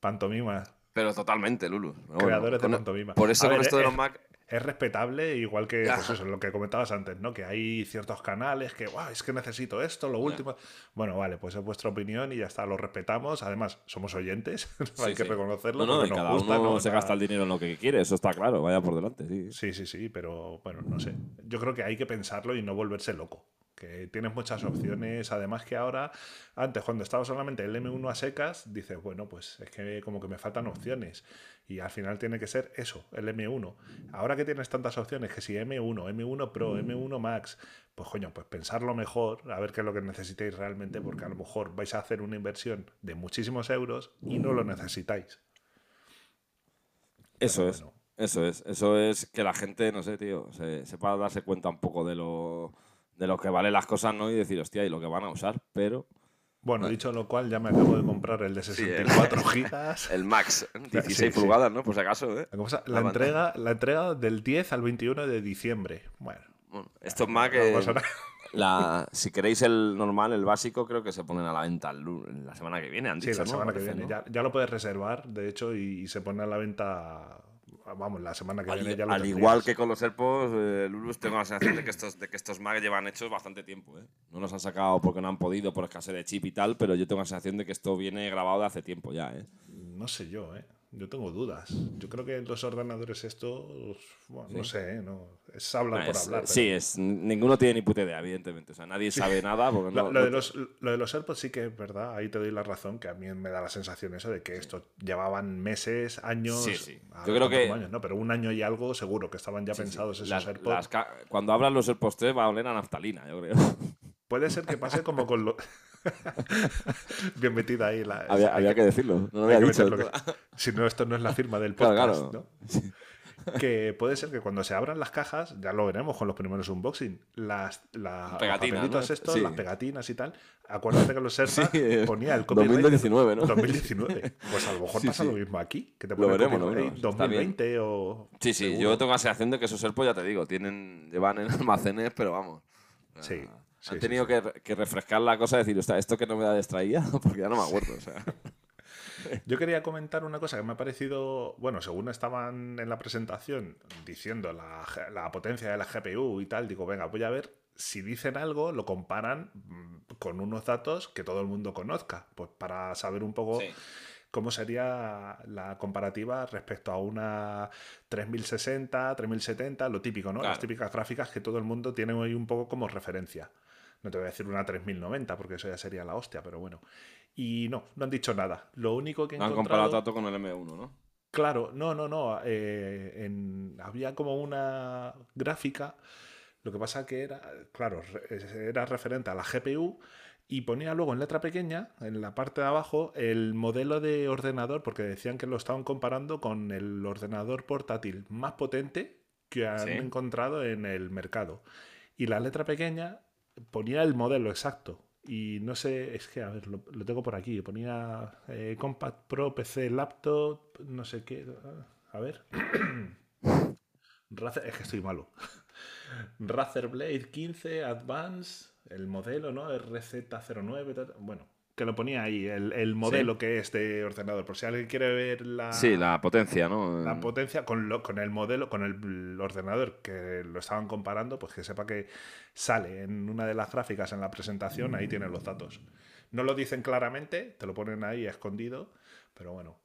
Speaker 2: Pantomima.
Speaker 1: Pero totalmente, Lulu. Pero bueno,
Speaker 2: Creadores de
Speaker 1: con-
Speaker 2: pantomima.
Speaker 1: Por eso
Speaker 2: A
Speaker 1: con
Speaker 2: ver,
Speaker 1: esto de
Speaker 2: eh,
Speaker 1: los Mac.
Speaker 2: Es respetable, igual que pues eso, lo que comentabas antes, ¿no? Que hay ciertos canales que, "Guau, es que necesito esto, lo último. Bueno, vale, pues es vuestra opinión y ya está, lo respetamos. Además, somos oyentes, hay que reconocerlo.
Speaker 1: No, no, y
Speaker 2: nos
Speaker 1: cada
Speaker 2: gusta,
Speaker 1: uno
Speaker 2: ¿no?
Speaker 1: se gasta el dinero en lo que quiere, eso está claro, vaya por delante, sí.
Speaker 2: Sí, sí, sí, pero bueno, no sé. Yo creo que hay que pensarlo y no volverse loco. Que tienes muchas opciones. Además que ahora, antes cuando estaba solamente el M1 a secas, dices, bueno, pues es que como que me faltan opciones. Y al final tiene que ser eso, el M1. Ahora que tienes tantas opciones, que si M1, M1 Pro, M1 Max, pues coño, pues pensarlo mejor, a ver qué es lo que necesitéis realmente, porque a lo mejor vais a hacer una inversión de muchísimos euros y no lo necesitáis.
Speaker 1: Eso es. Eso es. Eso es que la gente, no sé, tío, se, sepa darse cuenta un poco de lo, de lo que valen las cosas, ¿no? Y decir, hostia, y lo que van a usar, pero.
Speaker 2: Bueno, dicho lo cual, ya me acabo de comprar el de
Speaker 1: el-
Speaker 2: 64 gigas.
Speaker 1: El Max, 16
Speaker 2: Sí, sí.
Speaker 1: pulgadas, ¿no? Por si acaso, ¿eh?
Speaker 2: La, cosa-
Speaker 1: La
Speaker 2: la entrega, la entrega del 10 al 21 de diciembre. Bueno,
Speaker 1: Bueno, estos Mac,
Speaker 2: no
Speaker 1: eh,
Speaker 2: pasa nada.
Speaker 1: la, si queréis el normal, el básico, creo que se ponen a la venta el la semana que viene. Han
Speaker 2: sí,
Speaker 1: dicho,
Speaker 2: la
Speaker 1: ¿no?
Speaker 2: semana que
Speaker 1: Parece,
Speaker 2: viene.
Speaker 1: ¿no?
Speaker 2: Ya, ya lo puedes reservar, de hecho, y, y se pone a la venta. Vamos, la semana que
Speaker 1: Al,
Speaker 2: viene ya lo
Speaker 1: al
Speaker 2: tendrías.
Speaker 1: igual que con los AirPods, eh, Lulus, tengo la sensación de que estos, de que estos Mac llevan hechos bastante tiempo. ¿eh? No los han sacado porque no han podido por escasez de chip y tal, pero yo tengo la sensación de que esto viene grabado de hace tiempo ya. ¿eh?
Speaker 2: No sé yo, ¿eh? Yo tengo dudas. Yo creo que los ordenadores estos, bueno, no sé, ¿eh? no, es hablar por hablar.
Speaker 1: Sí, es, ninguno tiene ni puta idea, evidentemente. O sea, nadie sabe nada. Porque
Speaker 2: lo, de los, lo, de los, AirPods sí que es verdad, ahí te doy la razón, que a mí me da la sensación eso de que estos llevaban meses, años.
Speaker 1: Sí, sí. Yo creo que.
Speaker 2: ¿no? Pero un año y algo seguro que estaban ya pensados esos AirPods.
Speaker 1: cuando abran los AirPods 3 va a oler a naftalina, yo creo.
Speaker 2: Puede ser que pase como con los. Bien metida ahí la.
Speaker 1: Había, que decirlo. No lo había dicho.
Speaker 2: si no, esto no es la firma del podcast. ¿no? Que puede ser que cuando se abran las cajas, ya lo veremos con los primeros unboxing, las,
Speaker 1: pegatinas,
Speaker 2: estos, las pegatinas y tal. Acuérdate que los Serpa ponía el
Speaker 1: copyright 2019, ¿no?
Speaker 2: 2019. Pues a lo mejor pasa lo mismo aquí, que te lo veremos, ¿no? 2020 o.
Speaker 1: Sí, sí, yo tengo la sensación de que esos Serpos, ya te digo, tienen, llevan en almacenes, pero vamos.
Speaker 2: Sí.
Speaker 1: Han tenido que, refrescar la cosa y decir, ¿esto que no me da distraía? Porque ya no me acuerdo.
Speaker 2: Yo quería comentar una cosa que me ha parecido, bueno, según estaban en la presentación diciendo la, la, potencia de la GPU y tal, digo, venga, voy a ver si dicen algo, lo comparan mm, con unos datos que todo el mundo conozca, pues para saber un poco cómo sería la comparativa respecto a una 3060, 3070, lo típico, ¿no? Las típicas gráficas que todo el mundo tiene hoy un poco como referencia. No te voy a decir una 3090 porque eso ya sería la hostia, pero bueno. Y no, no han dicho nada. Lo único que
Speaker 1: han encontrado... comparado tanto con el M1, ¿no?
Speaker 2: Claro, no, no, no. Eh, había como una gráfica. Lo que pasa que era, claro, era referente a la GPU y ponía luego en letra pequeña, en la parte de abajo, el modelo de ordenador, porque decían que lo estaban comparando con el ordenador portátil más potente que han encontrado en el mercado. Y la letra pequeña ponía el modelo exacto. Y no sé, es que, a ver, lo, tengo por aquí. Ponía eh, Compact Pro, PC, laptop, no sé qué. A ver. es que estoy malo. Razer Blade 15 Advance, el modelo, ¿no? RZ09. Bueno, que lo ponía ahí, el, modelo que es de ordenador. Por si alguien quiere ver la.
Speaker 1: Sí, la potencia, ¿no?
Speaker 2: La potencia con, lo, con el modelo, con el ordenador que lo estaban comparando, pues que sepa que sale en una de las gráficas en la presentación, ahí tienen los datos. No lo dicen claramente, te lo ponen ahí escondido, pero bueno.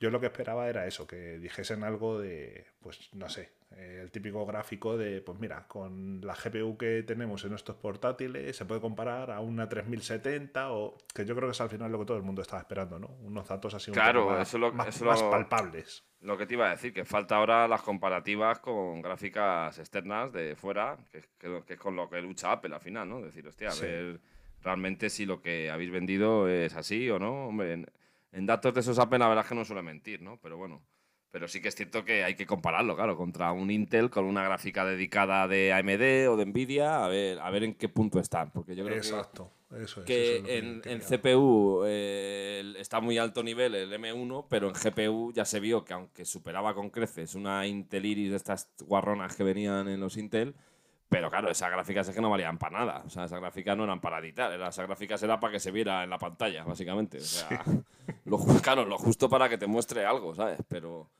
Speaker 2: Yo lo que esperaba era eso, que dijesen algo de, pues no sé, eh, el típico gráfico de, pues mira, con la GPU que tenemos en estos portátiles se puede comparar a una 3070 o que yo creo que es al final lo que todo el mundo estaba esperando, ¿no? Unos datos así un
Speaker 1: poco
Speaker 2: más,
Speaker 1: lo,
Speaker 2: más, palpables.
Speaker 1: Lo que te iba a decir, que falta ahora las comparativas con gráficas externas de fuera, que, es con lo que lucha Apple al final, ¿no? Decir, hostia, a ver realmente si lo que habéis vendido es así o no. Hombre, en datos de esos Apple la verdad es que no suele mentir, ¿no? Pero bueno. Pero sí que es cierto que hay que compararlo, claro, contra un Intel con una gráfica dedicada de AMD o de Nvidia, a ver, a ver en qué punto están. Porque yo creo
Speaker 2: Exacto,
Speaker 1: que,
Speaker 2: eso es,
Speaker 1: que, en, CPU eh, está muy alto nivel el M1, pero en GPU ya se vio que aunque superaba con creces una Intel Iris de estas guarronas que venían en los Intel, pero claro, esas gráficas es que no valían para nada. O sea, esas gráficas no eran para editar. Esas gráficas eran para que se viera en la pantalla, básicamente. O sea, lo, claro, lo justo para que te muestre algo, ¿sabes? Pero,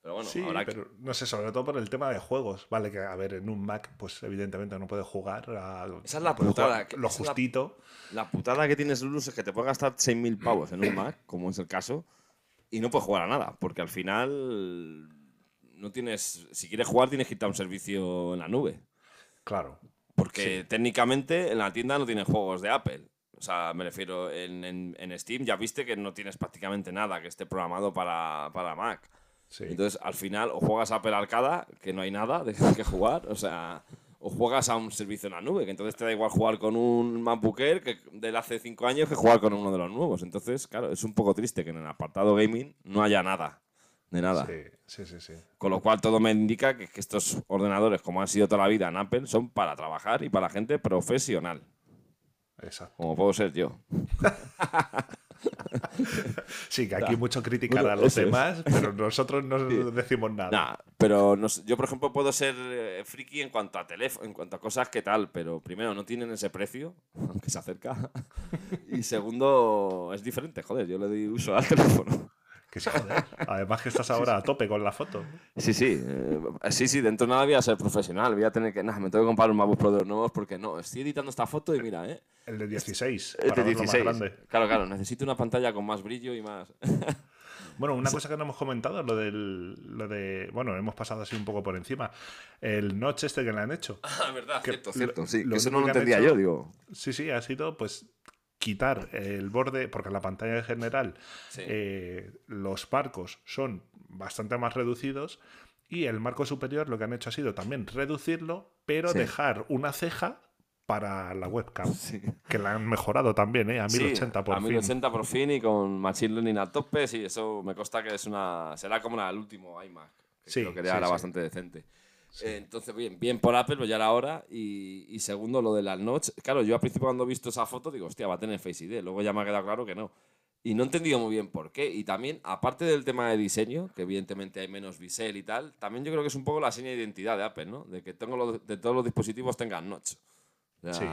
Speaker 1: pero bueno,
Speaker 2: sí, pero no sé, sobre todo por el tema de juegos. Vale, que a ver, en un Mac, pues evidentemente no puedes jugar a.
Speaker 1: Esa es la putada.
Speaker 2: Lo justito.
Speaker 1: La, putada que tienes, Lulus, es que te puede gastar 6.000 pavos en un Mac, como es el caso, y no puedes jugar a nada. Porque al final. No tienes. Si quieres jugar, tienes que ir a un servicio en la nube.
Speaker 2: Claro.
Speaker 1: Porque técnicamente en la tienda no tienes juegos de Apple. O sea, me refiero, en, en, Steam ya viste que no tienes prácticamente nada que esté programado para, para Mac. Entonces, al final, o juegas Apple Arcada, que no hay nada de que jugar, o sea, o juegas a un servicio en la nube, que entonces te da igual jugar con un MacBook Air que del hace cinco años que jugar con uno de los nuevos. Entonces, claro, es un poco triste que en el apartado gaming no haya nada de nada.
Speaker 2: Sí, sí, sí,
Speaker 1: Con lo cual todo me indica que, estos ordenadores, como han sido toda la vida en Apple, son para trabajar y para gente profesional.
Speaker 2: Exacto.
Speaker 1: Como puedo ser yo.
Speaker 2: sí, que aquí hay mucho criticar a los demás, pero nosotros no decimos nada.
Speaker 1: pero yo, por ejemplo, puedo ser eh, friki en cuanto a teléfono, en cuanto a cosas que tal, pero primero no tienen ese precio, aunque se acerca. y segundo, es diferente, joder, yo le doy uso al teléfono.
Speaker 2: Que joder. Además que estás ahora a tope con la foto.
Speaker 1: Sí, sí. Eh, sí, sí, dentro de nada voy a ser profesional. Voy a tener que... Nada, me tengo que comprar un MacBook Pro de los nuevos porque no, estoy editando esta foto y mira, ¿eh?
Speaker 2: El de 16.
Speaker 1: El de 16. Claro, claro. Necesito una pantalla con más brillo y más...
Speaker 2: Bueno, una cosa que no hemos comentado, lo del. Lo de, bueno, hemos pasado así un poco por encima. El notch este que le han hecho.
Speaker 1: Ah, verdad,
Speaker 2: Que
Speaker 1: cierto, cierto. Sí,
Speaker 2: lo
Speaker 1: que eso no lo entendía
Speaker 2: hecho-
Speaker 1: yo, digo.
Speaker 2: Sí, sí, ha sido pues quitar el borde, porque en la pantalla en general
Speaker 1: Sí.
Speaker 2: eh, los marcos son bastante más reducidos y el marco superior lo que han hecho ha sido también reducirlo, pero
Speaker 1: Sí.
Speaker 2: dejar una ceja para la webcam,
Speaker 1: Sí.
Speaker 2: que la han mejorado también, ¿eh? A 1080 por
Speaker 1: a
Speaker 2: fin.
Speaker 1: 1080 por fin y con Machine Learning a tope, sí, eso me consta que es una. Será como la, el último iMac. Que
Speaker 2: Sí,
Speaker 1: creo que
Speaker 2: sí,
Speaker 1: ya era
Speaker 2: sí.
Speaker 1: bastante decente. Eh, entonces, bien, bien por Apple, pues ya era hora. Y, y segundo, lo de las notch. Claro, yo al principio cuando he visto esa foto digo, hostia, va a tener Face ID. Luego ya me ha quedado claro que no. Y no he entendido muy bien por qué. Y también, aparte del tema de diseño, que evidentemente hay menos bisel y tal, también yo creo que es un poco la seña de identidad de Apple, ¿no? De que tengo los- de todos los dispositivos tengan notch. O sea,
Speaker 2: Sí.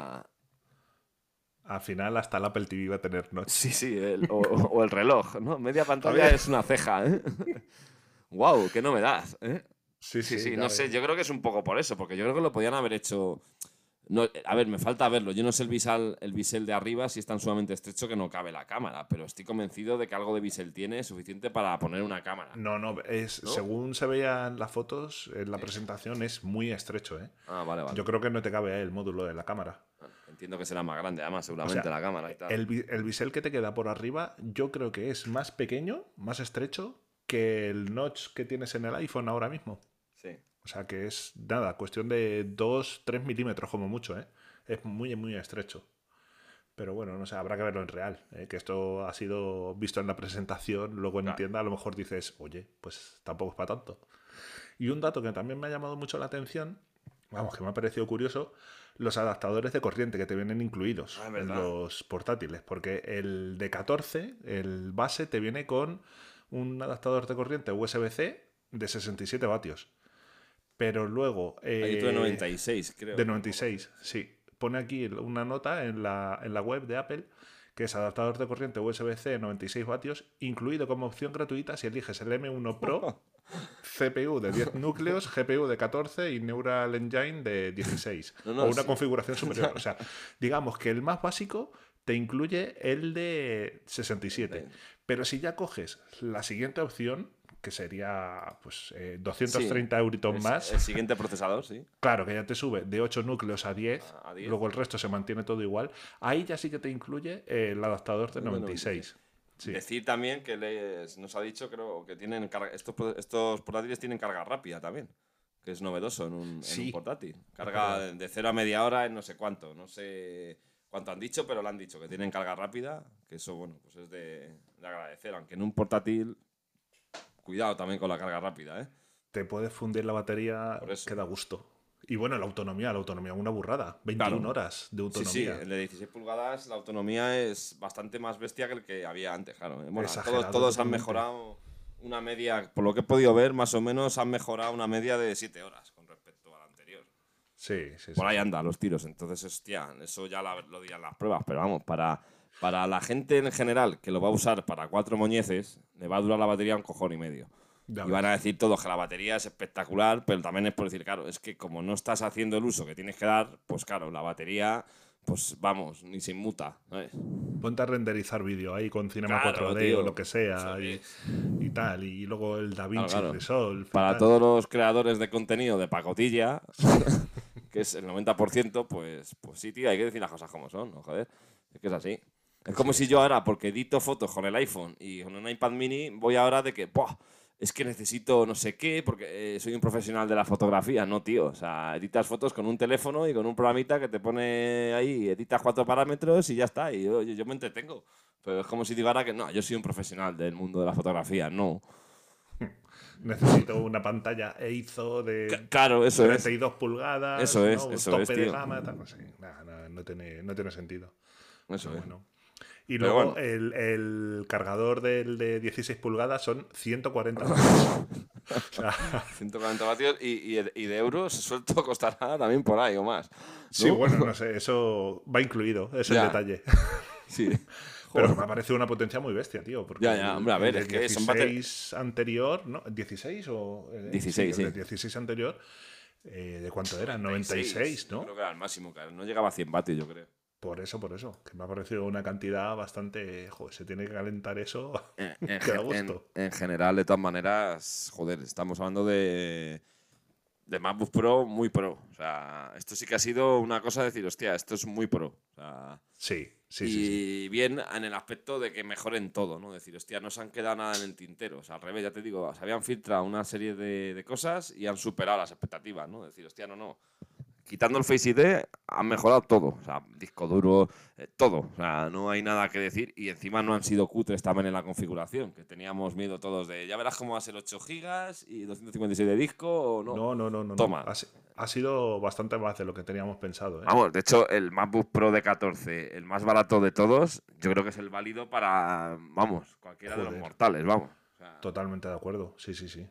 Speaker 2: Al final hasta el Apple TV va a tener notch.
Speaker 1: Sí, sí, el- o, o el reloj, ¿no? Media pantalla es una ceja, ¿eh? ¡Wow! ¡Qué novedad! ¿eh?
Speaker 2: Sí,
Speaker 1: Sí, sí, no sé, yo creo que es un poco por eso, porque yo creo que lo podían haber hecho. No, a ver, me falta verlo. Yo no sé el bisel, el bisel de arriba si es tan sumamente estrecho que no cabe la cámara, pero estoy convencido de que algo de bisel tiene suficiente para poner una cámara.
Speaker 2: No, no, es,
Speaker 1: ¿No?
Speaker 2: según se veían las fotos, en la presentación es muy estrecho, ¿eh?
Speaker 1: Ah, vale, vale.
Speaker 2: Yo creo que no te cabe ahí el módulo de la cámara.
Speaker 1: Entiendo que será más grande, además, seguramente
Speaker 2: O sea,
Speaker 1: la cámara y tal.
Speaker 2: El, el bisel que te queda por arriba, yo creo que es más pequeño, más estrecho que el notch que tienes en el iPhone ahora mismo. O sea que es nada, cuestión de 2, 3 milímetros como mucho, ¿eh? Es muy, muy estrecho. Pero bueno, no sé, habrá que verlo en real. ¿eh? Que esto ha sido visto en la presentación, luego en
Speaker 1: Claro.
Speaker 2: tienda a lo mejor dices, oye, pues tampoco es para tanto. Y un dato que también me ha llamado mucho la atención, vamos, que me ha parecido curioso, los adaptadores de corriente que te vienen incluidos
Speaker 1: Ah,
Speaker 2: en los portátiles. Porque el de 14, el base, te viene con un adaptador de corriente USB-C de 67 vatios. Pero luego...
Speaker 1: Hay otro de
Speaker 2: eh,
Speaker 1: 96, creo.
Speaker 2: de 96, sí. Pone aquí una nota en la, en la web de Apple que es adaptador de corriente USB-C 96 vatios, incluido como opción gratuita si eliges el M1 Pro, CPU de 10 núcleos, GPU de 14 y Neural Engine de 16.
Speaker 1: No, no,
Speaker 2: o una
Speaker 1: sí.
Speaker 2: configuración superior. O sea, digamos que el más básico te incluye el de 67. Pero si ya coges la siguiente opción, que sería pues eh, 230 euritos
Speaker 1: Es-
Speaker 2: más,
Speaker 1: El siguiente procesador, sí.
Speaker 2: Claro, que ya te sube de 8 núcleos a 10,
Speaker 1: A 10.
Speaker 2: luego el resto se mantiene todo igual. Ahí ya sí que te incluye el adaptador de
Speaker 1: El de
Speaker 2: 96. Sí.
Speaker 1: Decir también que les, nos ha dicho, creo, que tienen carga, estos, portátiles tienen carga rápida también, que es novedoso en un, en un
Speaker 2: Sí.
Speaker 1: portátil. Carga de, de cero a media hora en no sé cuánto, no sé cuánto han dicho, pero lo han dicho, que tienen carga rápida, que eso, bueno, pues es de, de agradecer, aunque en un portátil, cuidado también con la carga rápida, ¿eh?
Speaker 2: Te puedes fundir la batería que da gusto. Y bueno, la autonomía, la autonomía, una burrada. 21
Speaker 1: Claro.
Speaker 2: horas de
Speaker 1: Sí, sí,
Speaker 2: autonomía.
Speaker 1: el de 16 pulgadas, la autonomía es bastante más bestia que el que había antes, claro. Bueno, todos, todos han mejorado una media, por lo que he podido ver, más o menos han mejorado una media de 7 horas con respecto al anterior.
Speaker 2: Sí, sí, sí.
Speaker 1: Por ahí anda los tiros, entonces, hostia, eso ya la- lo dirán las pruebas, pero vamos, para, para la gente en general que lo va a usar para cuatro moñeces, le va a durar la batería un cojón y medio.
Speaker 2: Ya
Speaker 1: Y van a decir todos que la batería es espectacular, pero también es por decir, claro, es que como no estás haciendo el uso que tienes que dar, pues claro, la batería, pues vamos, ni se inmuta, ¿sabes?
Speaker 2: Ponte a renderizar vídeo ahí con Cinema
Speaker 1: Claro,
Speaker 2: 4D
Speaker 1: tío.
Speaker 2: o lo que sea y, tal. Y luego el DaVinci
Speaker 1: Claro, claro.
Speaker 2: Resolve.
Speaker 1: Para
Speaker 2: tal.
Speaker 1: todos los creadores de contenido de pacotilla, que es el 90%, pues, pues sí, tío, hay que decir las cosas como son, ¿no? Joder, es que es así. Es como si yo ahora, porque edito fotos con el iPhone y con un iPad mini, voy ahora de que, ¡buah! Es que necesito no sé qué, porque eh, soy un profesional de la fotografía. No, tío. O sea, editas fotos con un teléfono y con un programita que te pone ahí, editas cuatro parámetros y ya está. Y yo, yo- yo me entretengo. Pero es como si digo ahora que no, yo soy un profesional del mundo de la fotografía. No.
Speaker 2: Necesito una pantalla EIZO de
Speaker 1: C- Claro, eso es.
Speaker 2: 32 pulgadas.
Speaker 1: Eso es,
Speaker 2: ¿no?
Speaker 1: eso
Speaker 2: tope
Speaker 1: es,
Speaker 2: de
Speaker 1: tío.
Speaker 2: gama, tal, no sé. Nada, nada, no, tiene, no tiene sentido.
Speaker 1: Eso
Speaker 2: Pero
Speaker 1: es.
Speaker 2: bueno. Y luego
Speaker 1: bueno.
Speaker 2: el, el cargador del de 16 pulgadas son 140 vatios. O sea,
Speaker 1: 140 vatios y, y, y de euros suelto costará también por ahí o más. ¿no?
Speaker 2: sí, bueno, no sé, eso va incluido, es el
Speaker 1: Ya.
Speaker 2: detalle.
Speaker 1: Sí.
Speaker 2: Pero
Speaker 1: Joder.
Speaker 2: me ha parecido una potencia muy bestia, tío. Porque
Speaker 1: Ya, ya,
Speaker 2: el-
Speaker 1: hombre, a ver,
Speaker 2: el
Speaker 1: es que son bate-
Speaker 2: 16 anterior, ¿no? ¿16 o...? eh,
Speaker 1: 16,
Speaker 2: el de
Speaker 1: sí.
Speaker 2: 16 anterior, eh, ¿de cuánto era? 96, ¿no?
Speaker 1: Creo que era el máximo, claro. No llegaba a 100 vatios, yo creo.
Speaker 2: Por eso, por eso. Que me ha parecido una cantidad bastante. Joder, se tiene que calentar eso.
Speaker 1: En, en
Speaker 2: que da
Speaker 1: gen- en-
Speaker 2: gusto.
Speaker 1: en general, de todas maneras, joder, estamos hablando de, de MacBook Pro muy pro. O sea, esto sí que ha sido una cosa de decir, hostia, esto es muy pro. O sea,
Speaker 2: Sí, sí,
Speaker 1: y
Speaker 2: sí, sí.
Speaker 1: bien en el aspecto de que mejoren todo, ¿no? Decir, hostia, no se han quedado nada en el tintero. O sea, al revés, ya te digo, se habían filtrado una serie de, de cosas y han superado las expectativas, ¿no? Decir, hostia, no, no. Quitando el Face ID, han mejorado todo. O sea, disco duro, eh, todo. O sea, no hay nada que decir. Y encima no han sido cutres también en la configuración, que teníamos miedo todos de, ya verás cómo va a ser 8 gigas y 256 de disco o no.
Speaker 2: No, no, no, no. no.
Speaker 1: Toma.
Speaker 2: Ha, si- ha sido bastante más de lo que teníamos pensado. ¿eh?
Speaker 1: Vamos, de hecho, el MacBook Pro de 14, el más barato de todos, yo creo que es el válido para, vamos, cualquiera de los mortales, vamos. O sea,
Speaker 2: Totalmente de acuerdo. Sí, sí, sí.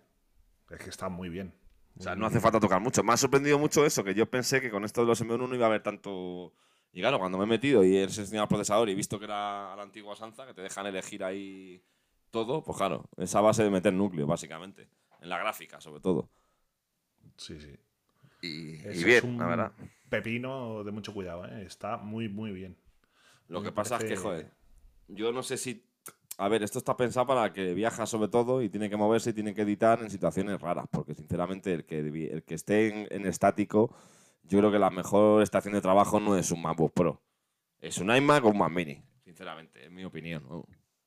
Speaker 2: Es que está muy bien.
Speaker 1: O sea, no hace falta tocar mucho. Me ha sorprendido mucho eso, que yo pensé que con esto de los M1 no iba a haber tanto... Y claro, cuando me he metido y he enseñado el procesador y he visto que era a la antigua Sanza, que te dejan elegir ahí todo, pues claro, esa base de meter núcleo, básicamente. En la gráfica, sobre todo.
Speaker 2: Sí, sí.
Speaker 1: Y, bien,
Speaker 2: es un
Speaker 1: la verdad.
Speaker 2: pepino de mucho cuidado, ¿eh? Está muy, muy bien.
Speaker 1: Lo
Speaker 2: Me
Speaker 1: que pasa es que, joder, yo no sé si. A ver, esto está pensado para que viaja sobre todo y tiene que moverse y tiene que editar en situaciones raras, porque sinceramente el que, el que esté en, estático, yo creo que la mejor estación de trabajo no es un MacBook Pro. Es un iMac o un Mac Mini, sinceramente, en mi opinión.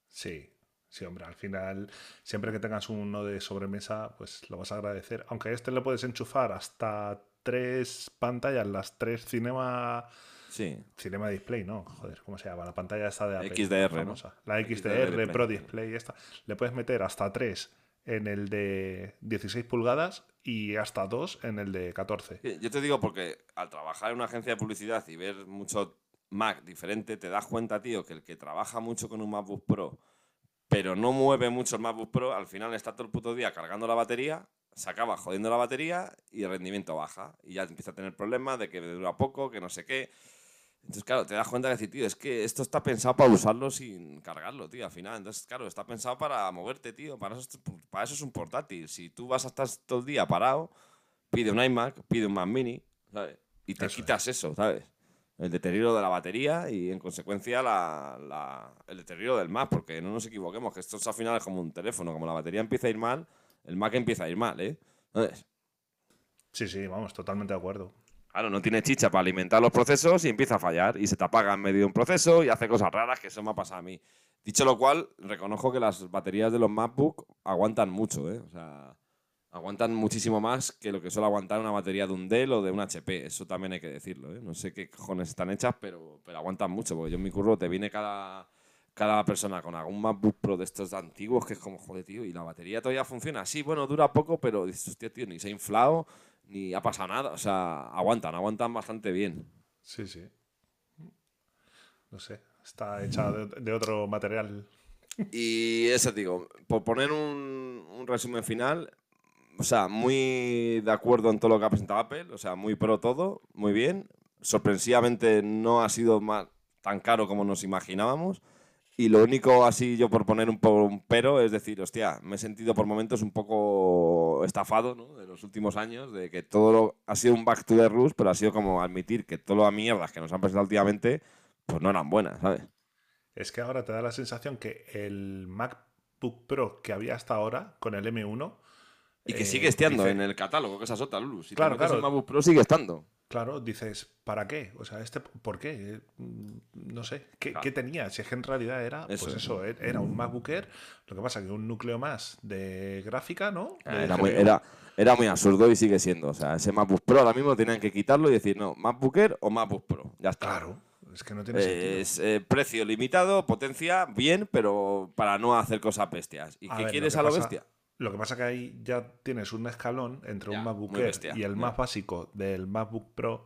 Speaker 2: Sí, sí, hombre, al final, siempre que tengas uno de sobremesa, pues lo vas a agradecer. Aunque a este le puedes enchufar hasta tres pantallas, las tres Cinema,
Speaker 1: Sí,
Speaker 2: Cinema Display, ¿no? Joder, ¿cómo se llama? La pantalla esta de Apple.
Speaker 1: XDR, ¿no?
Speaker 2: La XDR,
Speaker 1: XDR
Speaker 2: Pro
Speaker 1: Display.
Speaker 2: Esta. Le puedes meter hasta tres en el de 16 pulgadas y hasta dos en el de 14.
Speaker 1: Sí, Yo te digo porque al trabajar en una agencia de publicidad y ver mucho Mac diferente, te das cuenta, tío, que el que trabaja mucho con un MacBook Pro, pero no mueve mucho el MacBook Pro, al final está todo el puto día cargando la batería, se acaba jodiendo la batería y el rendimiento baja. Y ya empieza a tener problemas de que dura poco, que no sé qué. Entonces, claro, te das cuenta de decir, tío, es que esto está pensado para usarlo sin cargarlo, tío, al final. Entonces, claro, está pensado para moverte, tío. Para eso, es- para eso es un portátil. Si tú vas a estar todo el día parado, pide un iMac, pide un Mac Mini, ¿sabes? Y te
Speaker 2: Eso es.
Speaker 1: quitas eso, ¿sabes? El deterioro de la batería y, en consecuencia, la, la- el deterioro del Mac, porque no nos equivoquemos, que esto es al final es como un teléfono. Como la batería empieza a ir mal, el Mac empieza a ir mal, ¿eh? ¿Sabes?
Speaker 2: Sí, sí, vamos, totalmente de acuerdo.
Speaker 1: Claro, no tiene chicha para alimentar los procesos y empieza a fallar y se te apaga en medio de un proceso y hace cosas raras que eso me ha pasado a mí. Dicho lo cual, reconozco que las baterías de los MacBook aguantan mucho, ¿eh? O sea, aguantan muchísimo más que lo que suele aguantar una batería de un Dell o de un HP. Eso también hay que decirlo, ¿eh? No sé qué cojones están hechas, pero, pero aguantan mucho. Porque yo en mi curro te viene cada, cada persona con algún MacBook Pro de estos antiguos que es como, joder, tío, y la batería todavía funciona. Sí, bueno, dura poco, pero dices, hostia, tío, ni se ha inflado, ni ha pasado nada. O sea, aguantan, aguantan bastante bien.
Speaker 2: Sí, sí. No sé, está hecha de, de otro material.
Speaker 1: Y eso digo, por poner un, un resumen final, o sea, muy de acuerdo en todo lo que ha presentado Apple, o sea, muy pro todo, muy bien. Sorpresivamente no ha sido más, tan caro como nos imaginábamos. Y lo único así yo por poner un, un pero es decir, hostia, me he sentido por momentos un poco estafado ¿no? Los últimos años, de que todo lo, ha sido un back to the roots, pero ha sido como admitir que todas las mierdas que nos han presentado últimamente, pues no eran buenas, ¿sabes?
Speaker 2: Es que ahora te da la sensación que el MacBook Pro que había hasta ahora, con el M1.
Speaker 1: Y que
Speaker 2: eh,
Speaker 1: sigue estando
Speaker 2: dice-
Speaker 1: en el catálogo, que esa es otra, Lulu. Si
Speaker 2: Claro,
Speaker 1: te
Speaker 2: claro.
Speaker 1: en MacBook Pro sigue estando.
Speaker 2: Claro, dices, ¿para qué? O sea, este, ¿por qué? Eh, mm, No sé, ¿qué,
Speaker 1: Claro.
Speaker 2: qué tenía? Si es que en realidad era,
Speaker 1: Eso
Speaker 2: pues
Speaker 1: es.
Speaker 2: eso, e- era un MacBook Air, lo que pasa que un núcleo más de gráfica, ¿no? De
Speaker 1: Era muy, era, era muy absurdo y sigue siendo. O sea, ese MacBook Pro ahora mismo tenían que quitarlo y decir, no, MacBook Air o MacBook Pro. Ya está.
Speaker 2: Claro, es que no tiene sentido.
Speaker 1: Es eh, precio limitado, potencia bien, pero para no hacer cosas bestias. ¿Y
Speaker 2: A
Speaker 1: qué
Speaker 2: ver,
Speaker 1: quieres
Speaker 2: que
Speaker 1: a lo
Speaker 2: pasa-
Speaker 1: bestia?
Speaker 2: Lo que pasa que ahí ya tienes un escalón entre
Speaker 1: Ya,
Speaker 2: un MacBook Air
Speaker 1: bestia,
Speaker 2: y el
Speaker 1: ya.
Speaker 2: más básico del MacBook Pro,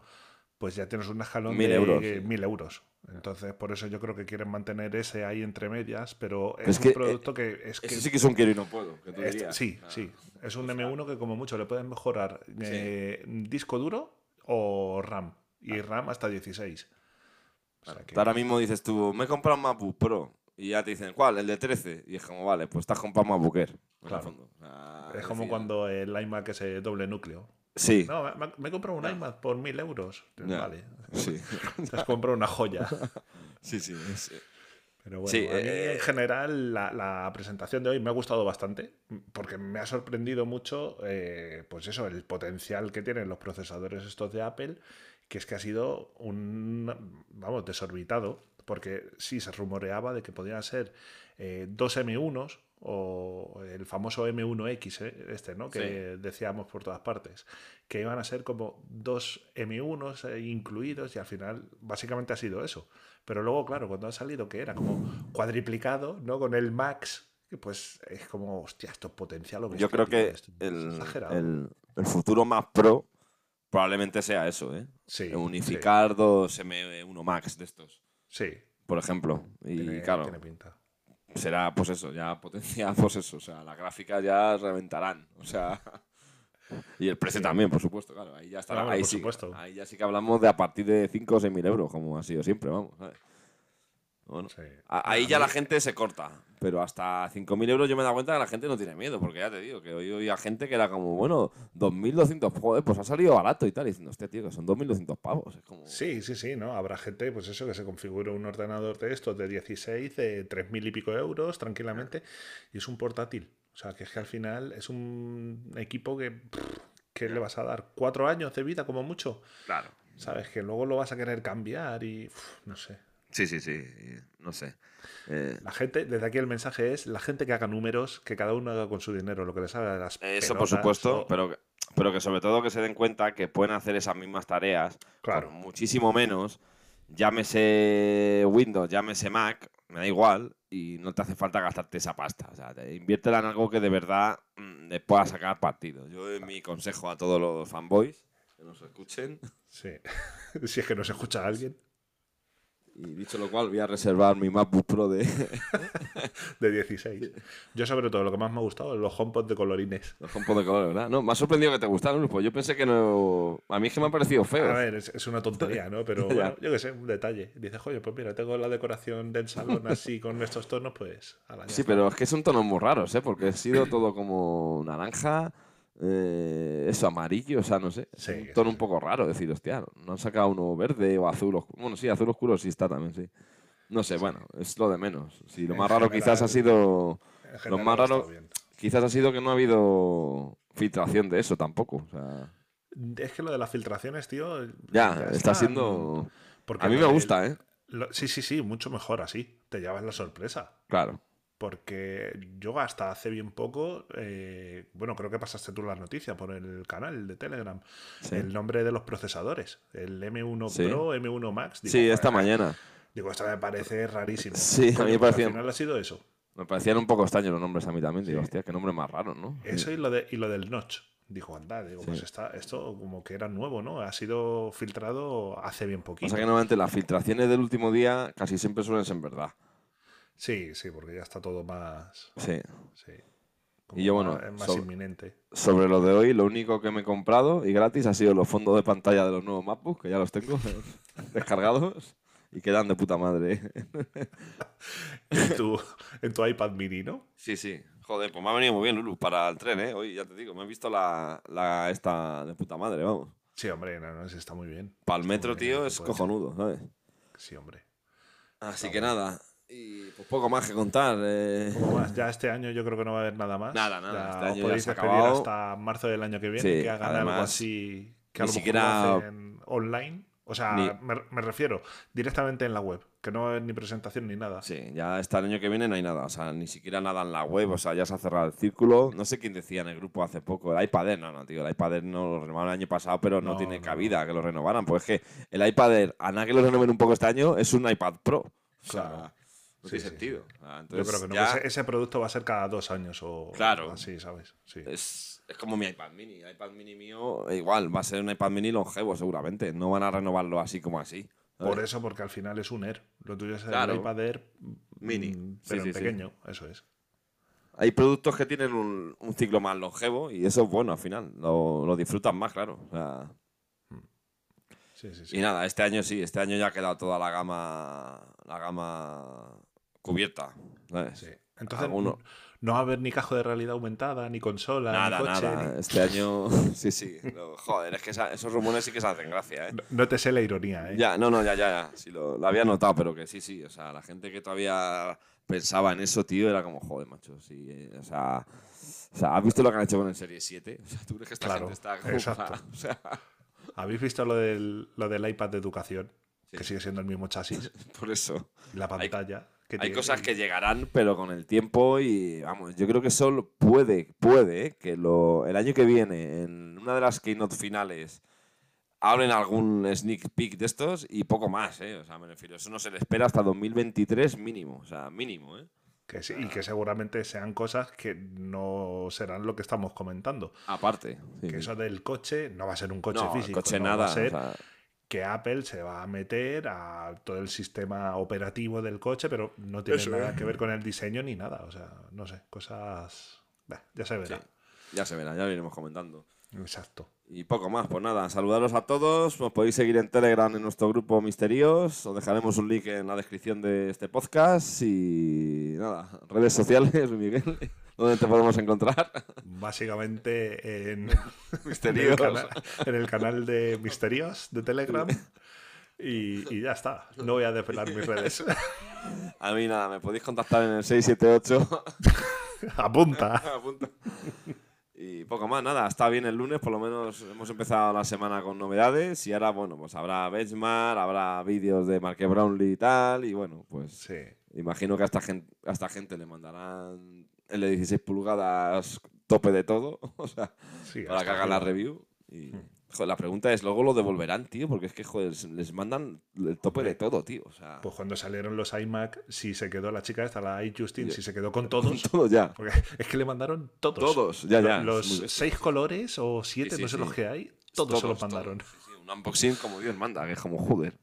Speaker 2: pues ya tienes un escalón
Speaker 1: Mil
Speaker 2: de
Speaker 1: euros,
Speaker 2: eh, mil euros. Entonces, por eso yo creo que quieren mantener ese ahí entre medias, pero es,
Speaker 1: es que,
Speaker 2: un producto que es que
Speaker 1: sí que es un quiero y no puedo. Que tú dirías.
Speaker 2: sí,
Speaker 1: Ah,
Speaker 2: sí. Es un
Speaker 1: sea,
Speaker 2: M1 que como mucho le pueden mejorar eh, disco duro o RAM. Y RAM hasta 16. O sea que-
Speaker 1: Tú ahora mismo dices tú, me he comprado un MacBook Pro. Y ya te dicen, ¿cuál? El de 13. Y es como, vale, pues comprado un MacBook Air. En el
Speaker 2: Claro.
Speaker 1: fondo. O sea,
Speaker 2: es como
Speaker 1: decir,
Speaker 2: cuando el iMac ese doble núcleo.
Speaker 1: Sí.
Speaker 2: No, me, me he comprado un iMac por mil euros. Vale.
Speaker 1: Sí.
Speaker 2: Te has comprado una joya.
Speaker 1: Sí, sí. es-
Speaker 2: Pero bueno,
Speaker 1: Sí,
Speaker 2: a mí
Speaker 1: eh,
Speaker 2: en general la, la presentación de hoy me ha gustado bastante porque me ha sorprendido mucho, eh, pues eso, el potencial que tienen los procesadores estos de Apple, que es que ha sido un, vamos, desorbitado, porque sí se rumoreaba de que podían ser eh, dos M1s o el famoso M1X, eh, este, ¿no? Que decíamos por todas partes, que iban a ser como dos M1s eh, incluidos y al final básicamente ha sido eso. Pero luego, claro, cuando ha salido que era como cuadriplicado, ¿no? Con el Max, pues es como, hostia, esto es potencial. o
Speaker 1: Yo creo
Speaker 2: tío,
Speaker 1: que
Speaker 2: esto
Speaker 1: el, el- el futuro más pro probablemente sea eso, ¿eh?
Speaker 2: Sí,
Speaker 1: Unificar dos M1 Max de estos,
Speaker 2: Sí,
Speaker 1: por ejemplo. Y
Speaker 2: tiene,
Speaker 1: claro,
Speaker 2: tiene pinta.
Speaker 1: Será pues eso, ya potencia, pues eso. O sea, las gráficas ya reventarán. O sea. Y el precio también, por supuesto, claro. Ahí ya estará.
Speaker 2: Claro,
Speaker 1: ahí, sí, ahí ya sí que hablamos de a partir de 5 o 6 mil euros, como ha sido siempre, vamos. ¿sabes? Bueno,
Speaker 2: Sí.
Speaker 1: a- ahí ya la gente se corta. Pero hasta 5.000 euros yo me he dado cuenta que la gente no tiene miedo. Porque ya te digo, que hoy oía gente que era como, bueno, 2.200, joder, pues ha salido barato y tal. Y diciendo, hostia, tío, que son 2.200 pavos. Es como.
Speaker 2: Sí, sí, sí, ¿no? Habrá gente, pues eso, que se configure un ordenador de estos de 16, de 3.000 y pico euros, tranquilamente, y es un portátil. O sea, que es que al final es un equipo que, pff, ¿qué le vas a dar? ¿Cuatro años de vida como mucho?
Speaker 1: Claro.
Speaker 2: ¿Sabes? Que luego lo vas a querer cambiar y, no sé.
Speaker 1: Sí, sí, sí. No sé. Eh,
Speaker 2: La gente, desde aquí el mensaje es, la gente que haga números, que cada uno haga con su dinero lo que le salga de las
Speaker 1: Eso por supuesto,
Speaker 2: o-
Speaker 1: pero, que- pero que sobre todo que se den cuenta que pueden hacer esas mismas tareas
Speaker 2: Claro.
Speaker 1: por muchísimo menos. Llámese Windows, llámese Mac, me da igual, y no te hace falta gastarte esa pasta. O sea, te- inviértela en algo que de verdad mm, le pueda sacar partido. Yo eh, mi consejo a todos los fanboys que nos escuchen.
Speaker 2: Sí. si es que nos escucha alguien.
Speaker 1: Y dicho lo cual, voy a reservar mi MacBook Pro de
Speaker 2: De 16. Yo sobre todo lo que más me ha gustado es los HomePod de colorines.
Speaker 1: los HomePod de color, ¿verdad? No, me ha sorprendido que te gustaran, pues yo pensé que no... A mí es que me han parecido feos.
Speaker 2: A ver, es, es una tontería, ¿no? Pero bueno, yo qué sé, un detalle. Dices, oye, pues mira, tengo la decoración del salón así con estos tonos, pues...
Speaker 1: Sí,
Speaker 2: está".
Speaker 1: pero es que son tonos muy raros, ¿eh? Porque ha sido todo como naranja, eh, eso, amarillo, o sea, no sé.
Speaker 2: Sí,
Speaker 1: un tono
Speaker 2: sí.
Speaker 1: un poco raro, decir, hostia, no han sacado uno verde o azul oscuro. Bueno, sí, azul oscuro sí está también, sí. No sé, bueno, es lo de menos. Sí, lo
Speaker 2: En
Speaker 1: más raro quizás ha sido... Lo más raro quizás ha sido que no ha habido filtración de eso tampoco. O sea,
Speaker 2: Es que lo de las filtraciones, tío...
Speaker 1: ya, está siendo...
Speaker 2: porque
Speaker 1: A mí me gusta, ¿eh?
Speaker 2: lo- sí, sí, sí, mucho mejor así. Te llevas la sorpresa.
Speaker 1: Claro.
Speaker 2: Porque yo hasta hace bien poco, eh, bueno, creo que pasaste tú la noticia por el canal de Telegram,
Speaker 1: Sí,
Speaker 2: el nombre de los procesadores, el M1
Speaker 1: Sí.
Speaker 2: Pro, M1 Max. Digo,
Speaker 1: Sí, esta
Speaker 2: "Joder,
Speaker 1: mañana.
Speaker 2: Digo, esto me parece rarísimo.
Speaker 1: Sí, a mí me parecía-
Speaker 2: Al final ha sido eso.
Speaker 1: Me parecían un poco extraños los nombres a mí también. Digo,
Speaker 2: Sí.
Speaker 1: hostia, qué nombre más raro, ¿no?
Speaker 2: Eso y lo, de, y lo del notch. Dijo, anda, digo, pues está, esto como que era nuevo, ¿no? Ha sido filtrado hace bien
Speaker 1: O
Speaker 2: poquito.
Speaker 1: sea que normalmente las filtraciones del último día casi siempre suelen ser verdad.
Speaker 2: Sí, sí, porque ya está todo más.
Speaker 1: Sí.
Speaker 2: Sí.
Speaker 1: Y yo, bueno,
Speaker 2: más- es más
Speaker 1: sobre-
Speaker 2: inminente.
Speaker 1: Sobre lo de hoy, lo único que me he comprado y gratis ha sido los fondos de pantalla de los nuevos MacBook, que ya los tengo descargados y quedan de puta madre.
Speaker 2: En tu, en tu iPad mini, ¿no?
Speaker 1: Sí, sí. Joder, pues me ha venido muy bien, Lulu, para el tren, ¿eh? Hoy, ya te digo, me he visto la, la esta de puta madre, vamos.
Speaker 2: Sí, hombre, no, no, está muy bien.
Speaker 1: Para el metro, tío, es cojonudo, ¿sabes?
Speaker 2: Sí, hombre.
Speaker 1: Así que nada. Y pues poco más que contar. eh.
Speaker 2: Más. Ya este año yo creo que no va a haber nada más.
Speaker 1: Nada, nada,
Speaker 2: Ya
Speaker 1: este
Speaker 2: os
Speaker 1: ya
Speaker 2: podéis
Speaker 1: se ha
Speaker 2: despedir
Speaker 1: acabado.
Speaker 2: hasta marzo del año que viene,
Speaker 1: Sí,
Speaker 2: que hagan algo
Speaker 1: además,
Speaker 2: así que a lo
Speaker 1: siquiera-
Speaker 2: mejor lo hacen online. O sea,
Speaker 1: Ni-
Speaker 2: me, me refiero directamente en la web, que no es ni presentación ni nada.
Speaker 1: Sí, ya hasta el año que viene no hay nada, o sea, ni siquiera nada en la web, o sea, ya se ha cerrado el círculo. No sé quién decía en el grupo hace poco, el iPad Air, no, no, tío, el iPad Air no lo renovaron el año pasado, pero no,
Speaker 2: No,
Speaker 1: tiene
Speaker 2: no,
Speaker 1: cabida que lo renovaran, pues es que el iPad Air, a nada que lo renueven un poco este año, es un iPad Pro. O sea,
Speaker 2: Claro.
Speaker 1: No
Speaker 2: Sí,
Speaker 1: tiene
Speaker 2: sí,
Speaker 1: sentido. Ah,
Speaker 2: Yo
Speaker 1: Entonces,
Speaker 2: creo que no.
Speaker 1: ya
Speaker 2: Ese, ese producto va a ser cada dos años o
Speaker 1: Claro.
Speaker 2: así, ¿sabes? Sí.
Speaker 1: es, es como mi iPad mini. El iPad mini mío, igual, va a ser un iPad mini longevo, seguramente. No van a renovarlo así como así. ¿sabes?
Speaker 2: Por eso, porque al final es un Air. Lo tuyo es
Speaker 1: Claro.
Speaker 2: el iPad Air
Speaker 1: Mini.
Speaker 2: mm, pero en pequeño, eso es.
Speaker 1: Hay productos que tienen un, un ciclo más longevo y eso es bueno al final. Lo, lo disfrutan más, claro. O sea,
Speaker 2: Sí, sí, sí.
Speaker 1: Y nada, este año sí, este año ya ha quedado toda la gama, la gama cubierta. ¿sabes?
Speaker 2: Sí. Entonces,
Speaker 1: alguno-
Speaker 2: no va a haber ni cajo de realidad aumentada, ni consola,
Speaker 1: Nada,
Speaker 2: ni coche.
Speaker 1: nada.
Speaker 2: ni-
Speaker 1: Este año. Sí, sí. No, joder, es que esa- esos rumores sí que se hacen gracia, ¿eh?
Speaker 2: No, no te sé la ironía, ¿eh?
Speaker 1: Ya, no, no, ya, ya, ya. Sí, lo, lo había notado, pero que sí, sí. O sea, la gente que todavía pensaba en eso, tío, era como, joder, macho. Sí, eh, o sea. O sea, ¿has visto lo que han hecho con el Serie 7? O sea, ¿tú crees que esta
Speaker 2: Claro,
Speaker 1: gente está como
Speaker 2: exacto.
Speaker 1: para- O sea,
Speaker 2: ¿Habéis visto lo del, lo del iPad de educación?
Speaker 1: Sí.
Speaker 2: Que sigue siendo el mismo chasis.
Speaker 1: por eso.
Speaker 2: La pantalla. Que
Speaker 1: Hay cosas que llegarán, pero con el tiempo y vamos, yo creo que solo puede, puede que lo, el año que viene, en una de las keynote finales, hablen algún sneak peek de estos y poco más, ¿eh? O sea, me refiero, eso no se le espera hasta 2023 mínimo, o sea, mínimo, ¿eh?
Speaker 2: que sí, y que seguramente sean cosas que no serán lo que estamos comentando.
Speaker 1: Aparte. sí,
Speaker 2: Que
Speaker 1: sí.
Speaker 2: eso del coche no va a ser un coche
Speaker 1: no, el
Speaker 2: físico.
Speaker 1: coche
Speaker 2: no,
Speaker 1: nada.
Speaker 2: Va a ser
Speaker 1: o sea,
Speaker 2: que Apple se va a meter a todo el sistema operativo del coche, pero no tiene
Speaker 1: Eso
Speaker 2: nada
Speaker 1: es.
Speaker 2: que ver con el diseño ni nada. O sea, no sé, cosas. Bah, ya se verá.
Speaker 1: ya se verá, ya lo iremos comentando.
Speaker 2: Exacto.
Speaker 1: Y poco más, pues nada, saludaros a todos. Nos podéis seguir en Telegram en nuestro grupo Misterios. Os dejaremos un link en la descripción de este podcast. Y nada, redes sociales, Miguel, ¿dónde te podemos encontrar?
Speaker 2: Básicamente en, en,
Speaker 1: Misterios.
Speaker 2: el canal, en el canal de Misterios de Telegram. Y, y ya está. No voy a desvelar mis redes.
Speaker 1: A mí nada, me podéis contactar en el 678.
Speaker 2: Apunta.
Speaker 1: Apunta. Y poco más, nada, está bien el lunes, por lo menos hemos empezado la semana con novedades. Y ahora, bueno, pues habrá benchmark, habrá vídeos de Marque Brownlee y tal. Y bueno, pues
Speaker 2: Sí.
Speaker 1: Imagino que a esta gente, a esta gente le mandarán el de 16 pulgadas tope de todo, o sea,
Speaker 2: sí
Speaker 1: para que hagan la review. Y, joder, la pregunta es, ¿luego lo devolverán, tío? Porque es que, joder, les mandan el tope de todo, tío. O sea,
Speaker 2: Pues cuando salieron los iMac, si se quedó la chica esta, la iJustine,
Speaker 1: Ya.
Speaker 2: si se quedó con todos.
Speaker 1: todo ya.
Speaker 2: Porque es que le mandaron todos.
Speaker 1: Todos, ya, ya.
Speaker 2: Los seis colores o siete,
Speaker 1: Sí, sí,
Speaker 2: no sé
Speaker 1: sí.
Speaker 2: los que hay, todos, se los
Speaker 1: todos.
Speaker 2: mandaron.
Speaker 1: Un unboxing como Dios manda, que es como, joder.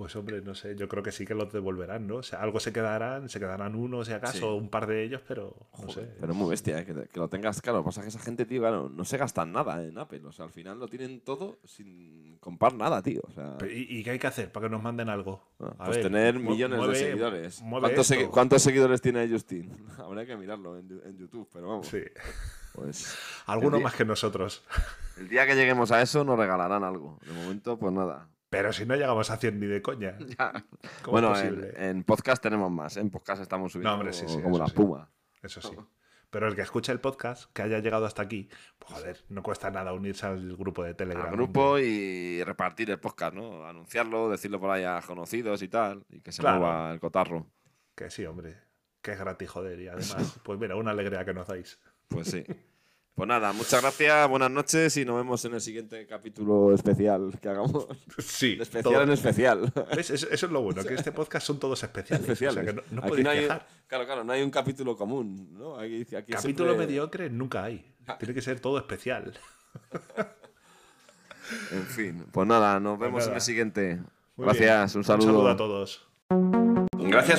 Speaker 2: Pues hombre, no sé, yo creo que sí que los devolverán, ¿no? O sea, algo se quedarán, se quedarán uno si acaso,
Speaker 1: Sí.
Speaker 2: un par de ellos, pero no
Speaker 1: Joder,
Speaker 2: sé.
Speaker 1: Pero muy bestia, ¿eh? que, que lo tengas claro. Lo que pasa es que esa gente, tío, claro, no se gastan nada en Apple. O sea, al final lo tienen todo sin comprar nada, tío. O sea,
Speaker 2: ¿Y, y qué hay que hacer para que nos manden algo?
Speaker 1: Bueno,
Speaker 2: A
Speaker 1: pues
Speaker 2: ver,
Speaker 1: tener millones
Speaker 2: mueve-
Speaker 1: de seguidores. ¿Cuántos,
Speaker 2: esto.
Speaker 1: segui- cuántos seguidores tiene Justin? Habría que mirarlo en, en YouTube, pero vamos.
Speaker 2: Sí.
Speaker 1: Pues
Speaker 2: Alguno
Speaker 1: día-
Speaker 2: más que nosotros.
Speaker 1: el día que lleguemos a eso nos regalarán algo. De momento, pues nada.
Speaker 2: Pero si no llegamos a 100 ni de coña. ¿Cómo
Speaker 1: bueno,
Speaker 2: es
Speaker 1: en,
Speaker 2: posible?
Speaker 1: en podcast tenemos más. En podcast estamos subiendo
Speaker 2: No, hombre, sí, sí,
Speaker 1: como la
Speaker 2: sí.
Speaker 1: espuma.
Speaker 2: Eso sí. Pero el que escucha el podcast, que haya llegado hasta aquí, pues joder, no cuesta nada unirse al grupo de Telegram.
Speaker 1: Al grupo y repartir el podcast, ¿no? Anunciarlo, decirlo por ahí a conocidos y tal. Y que se
Speaker 2: Claro.
Speaker 1: mueva el cotarro.
Speaker 2: Que sí, hombre. Que es gratis, joder. Y además, pues mira, una alegría que nos dais.
Speaker 1: Pues sí. Pues nada, muchas gracias, buenas noches y nos vemos en el siguiente capítulo especial que hagamos.
Speaker 2: Sí.
Speaker 1: De especial en especial.
Speaker 2: ¿Ves? Eso, es lo bueno, que este podcast son todos especiales.
Speaker 1: especiales.
Speaker 2: O sea, que no, no
Speaker 1: Aquí no hay, claro, claro, no hay un capítulo común, ¿no? Aquí, aquí
Speaker 2: Capítulo
Speaker 1: siempre-
Speaker 2: mediocre nunca hay. Tiene que ser todo especial.
Speaker 1: En fin, pues nada, nos vemos en
Speaker 2: nada.
Speaker 1: el siguiente.
Speaker 2: Muy
Speaker 1: Gracias,
Speaker 2: bien.
Speaker 1: un saludo.
Speaker 2: Un saludo a todos.
Speaker 1: Gracias por